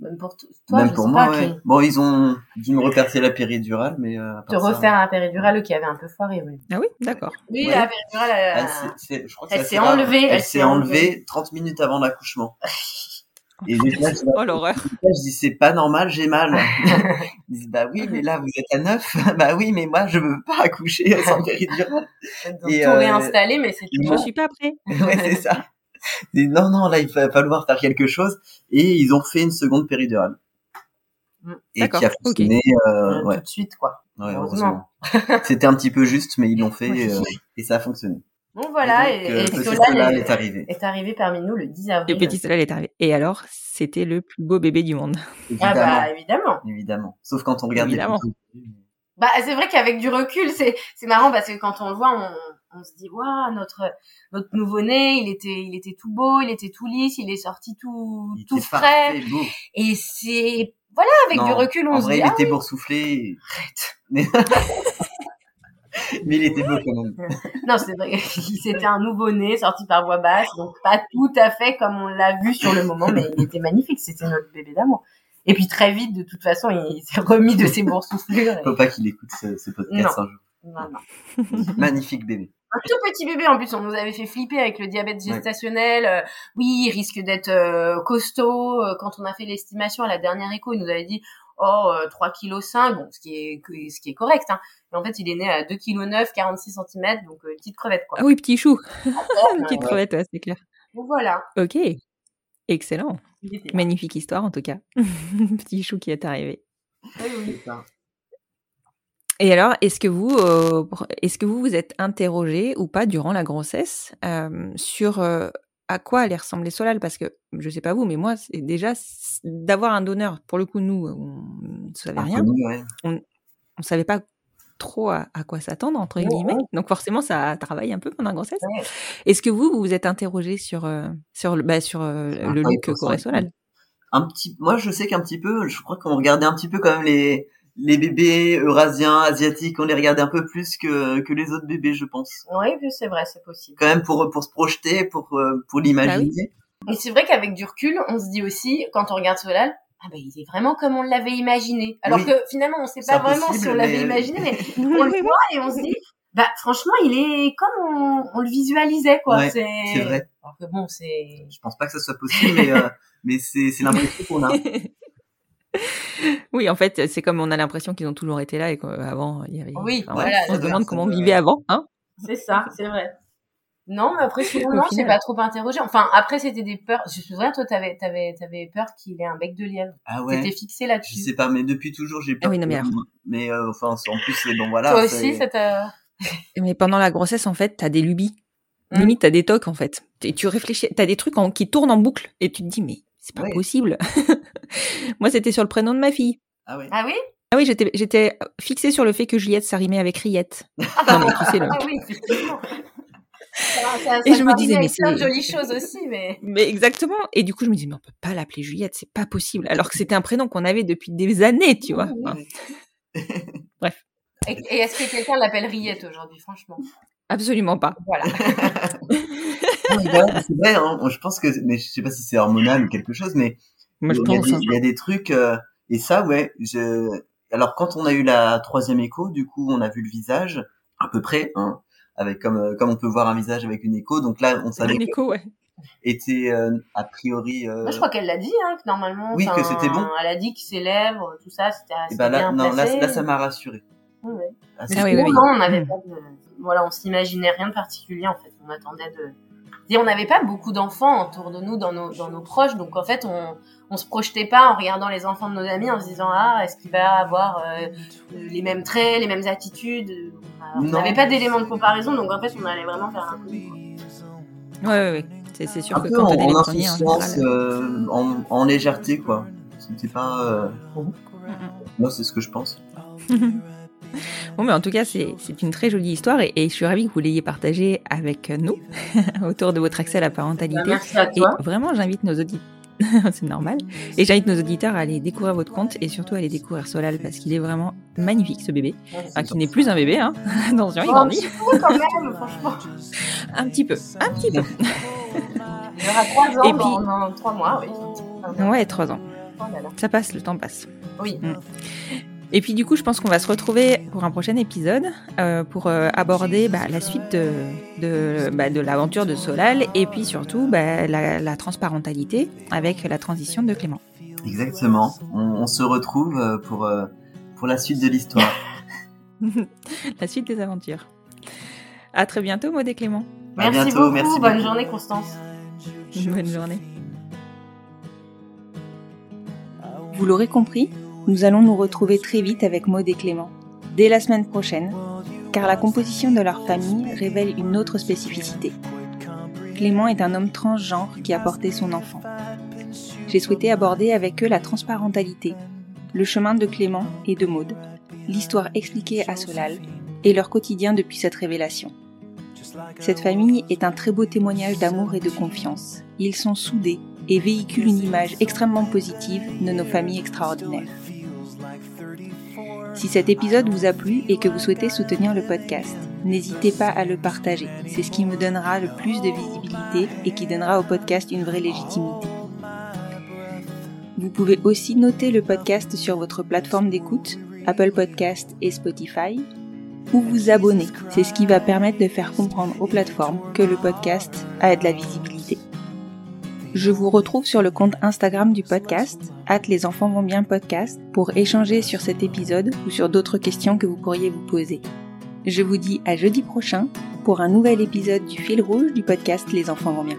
même pour toi, Même je pour sais moi, pas, ouais. qui- Bon, ils ont dû me repercer la péridurale, mais euh, à te part refaire un péridurale qui avait un peu foiré, oui. Ah oui, d'accord. Oui, Ouais. la péridurale, elle, Elle s'est- enlevée, Elle s'est enlevée 30 minutes avant l'accouchement. <laughs> Et là, <laughs> je, Oh l'horreur. je dis, c'est pas normal, j'ai mal. <laughs> Ils disent, bah oui, mais là, vous êtes à 9. <laughs> bah oui, mais moi, je veux pas accoucher sans péridurale. donc, Et, tout euh, réinstallé, mais ils Je suis pas prêt. ouais, c'est ça. Non, non, là, il va falloir faire quelque chose. Et ils ont fait une seconde péridurale. Mm. Et qui a fonctionné, euh, euh, ouais, tout de suite, quoi. ouais, heureusement. heureusement. C'était un petit peu juste, mais ils l'ont fait, euh, et ça a fonctionné. Donc voilà, et et, donc, et euh, petit Solal est, est arrivé. est arrivé parmi nous le 10 avril. Le petit Solal est arrivé. Et alors, c'était le plus beau bébé du monde. Ah bah évidemment. Évidemment. Sauf quand on regarde les Évidemment. photos. Bah c'est vrai qu'avec du recul, c'est c'est marrant parce que quand on le voit, on, on se dit waouh notre notre nouveau-né, il était il était tout beau, il était tout lisse, il est sorti tout Il tout était frais parfait, beau. et c'est voilà avec Non, du recul on en se vrai, dit il ah était oui. boursouflé. Mais... <laughs> <laughs> mais il était beau quand même. <laughs> non c'est vrai c'était un nouveau-né sorti par voie basse donc pas tout à fait comme on l'a vu sur le moment mais il était magnifique c'était notre bébé d'amour et puis très vite de toute façon il s'est remis de ses boursouflures et... Faut pas qu'il écoute ce, ce podcast un jour. non, non. <laughs> Magnifique bébé. Un tout petit bébé en plus, on nous avait fait flipper avec le diabète gestationnel. Euh, oui, il risque d'être euh, costaud. Euh, Quand on a fait l'estimation à la dernière écho, il nous avait dit oh euh, 3 kg 5, bon ce qui est ce qui est correct hein. Mais en fait, il est né à 2 kg 9, 46 cm, donc euh, petite crevette quoi. Ah oui, petit chou. <laughs> Une petite ouais. crevette, ouais, c'est clair. Donc voilà. Ok. Excellent. Magnifique histoire en tout cas. <laughs> petit chou qui est arrivé. Oui, oui. Et alors, est-ce que vous, euh, est-ce que vous vous êtes interrogé ou pas durant la grossesse euh, sur euh, à quoi allait ressembler Solal Parce que je sais pas vous, mais moi, c'est déjà d'avoir un donneur. Pour le coup, nous, on ne savait rien. Ouais. On savait pas trop à, à quoi s'attendre entre Ouais, guillemets. ouais. Donc forcément, ça travaille un peu pendant la grossesse. Est-ce que vous, vous vous êtes interrogé sur euh, sur le bah, sur euh, le look qu'aurait Solal? Un petit, moi, je sais qu'un petit peu, je crois qu'on regardait un petit peu quand même les, les bébés eurasiens, asiatiques, on les regardait un peu plus que, que les autres bébés, je pense. Oui, c'est vrai, c'est possible. Quand même pour, pour se projeter, pour, euh, pour l'imaginer. Et c'est vrai qu'avec du recul, on se dit aussi, quand on regarde Solal, ah ben il est vraiment comme on l'avait imaginé. Alors Oui. que finalement, on sait C'est pas vraiment si on l'avait mais- imaginé, mais <laughs> on le voit et on se dit, bah franchement, il est comme on, on le visualisait, quoi. Ouais, c'est vrai. Alors que bon, c'est... Je pense pas que ça soit possible, mais, euh, <laughs> mais c'est, c'est l'impression qu'on a. <laughs> <laughs> Oui, en fait, c'est comme on a l'impression qu'ils ont toujours été là et qu'avant, il y avait. Oui, enfin, voilà, on se demande comment on vivait avant, hein C'est ça, c'est vrai. Non, mais après, sinon, non, c'est final. pas trop interrogé. Enfin, après, c'était des peurs. Je me souviens, toi, t'avais, t'avais, t'avais peur qu'il ait un bec de lièvre. Ah ouais. T'étais fixé Je là-dessus. sais pas, mais depuis toujours, j'ai peur. Ah oui, non, mais alors. mais, euh, enfin, en plus, c'est bon, voilà. Toi aussi, ça t'a... Mais pendant la grossesse, en fait, t'as des lubies. Limite, t'as des tocs, en fait. Et tu réfléchis, t'as des trucs en- qui tournent en boucle et tu te dis, mais c'est pas Ouais. possible. <laughs> Moi, c'était sur le prénom de ma fille. Ah ouais. Ah oui? Ah oui, j'étais, j'étais fixée sur le fait que Juliette, ça rimait avec Riette. <laughs> Non, mais tu sais, le... Ah oui. Ça, ça, Et ça je me disais, mais plein de c'est- jolies choses aussi, mais... Mais exactement. Et du coup, je me dis, mais on peut pas l'appeler Juliette, c'est pas possible. Alors que c'était un prénom qu'on avait depuis des années, tu vois. <laughs> Enfin, Et, et est-ce que quelqu'un l'appelle Riette aujourd'hui, franchement? Absolument pas. Voilà. C'est vrai, hein. je pense que, mais je sais pas si c'est hormonal ou quelque chose, mais Moi, je il y, a pense. des, hein. il y a des trucs, euh, et ça, ouais, je, alors quand on a eu la troisième écho, du coup, on a vu le visage, à peu près, hein, avec comme, euh, comme on peut voir un visage avec une écho, donc là, on savait Un que écho, ouais. était, euh, a priori, euh, Moi, je crois qu'elle l'a dit, hein, que normalement... Oui, que c'était bon. Elle a dit que ses lèvres, tout ça, c'était et assez ben là, bien non, placé. là, ça m'a rassuré. Ouais, ouais. Ah, oui, oui, oui. on n'avait Mm. pas de... Voilà, on s'imaginait rien de particulier, en fait. On attendait de... Et on n'avait pas beaucoup d'enfants autour de nous, dans nos, dans nos proches, donc en fait, on, on se projetait pas en regardant les enfants de nos amis en se disant ah est-ce qu'il va avoir euh, les mêmes traits, les mêmes attitudes? On n'avait pas d'éléments de comparaison, donc en fait, on allait vraiment faire un coup. Ouais, ouais, ouais. C'est, c'est sûr un que peu quand en, en en insouciance, général. euh, en, en légèreté, quoi. C'était pas, euh, Mm, moi, c'est ce que je pense. <laughs> Bon, mais en tout cas, c'est, une très jolie histoire et, et je suis ravie que vous l'ayez partagée avec nous <laughs> autour de votre accès à la parentalité. Bah, merci à Et toi. vraiment, j'invite nos, audi- <laughs> c'est normal. Et j'invite nos auditeurs à aller découvrir votre compte et surtout à aller découvrir Solal parce qu'il est vraiment magnifique ce bébé. Enfin, qui n'est plus un bébé, hein. <laughs> Attention, il un grandit. petit peu quand même, franchement. Un petit peu, un petit peu. Il aura trois ans Et puis- dans, dans trois mois, oui. Ouais, trois ans. Oh. Ça passe, le temps passe. Oui. Et puis du coup, je pense qu'on va se retrouver pour un prochain épisode euh, pour euh, aborder bah, la suite de, de, bah, de l'aventure de Solal et puis surtout bah, la, la transparentalité avec la transition de Clément. Exactement. On, on se retrouve euh, pour, euh, pour la suite de l'histoire. <laughs> <laughs> la suite des aventures. À très bientôt, Maud et Clément. À Merci bientôt, beaucoup. merci Bonne beaucoup. journée, Constance. Bonne journée. Vous l'aurez compris, nous allons nous retrouver très vite avec Maud et Clément, dès la semaine prochaine, car la composition de leur famille révèle une autre spécificité. Clément est un homme transgenre qui a porté son enfant. J'ai souhaité aborder avec eux la transparentalité, le chemin de Clément et de Maud, l'histoire expliquée à Solal et leur quotidien depuis cette révélation. Cette famille est un très beau témoignage d'amour et de confiance. Ils sont soudés et véhiculent une image extrêmement positive de nos familles extraordinaires. Si cet épisode vous a plu et que vous souhaitez soutenir le podcast, n'hésitez pas à le partager. C'est ce qui me donnera le plus de visibilité et qui donnera au podcast une vraie légitimité. Vous pouvez aussi noter le podcast sur votre plateforme d'écoute, Apple Podcast et Spotify, ou vous abonner. C'est ce qui va permettre de faire comprendre aux plateformes que le podcast a de la visibilité. Je vous retrouve sur le compte Instagram du podcast, hâte les enfants vont bien podcast, pour échanger sur cet épisode ou sur d'autres questions que vous pourriez vous poser. Je vous dis à jeudi prochain pour un nouvel épisode du fil rouge du podcast Les enfants vont bien.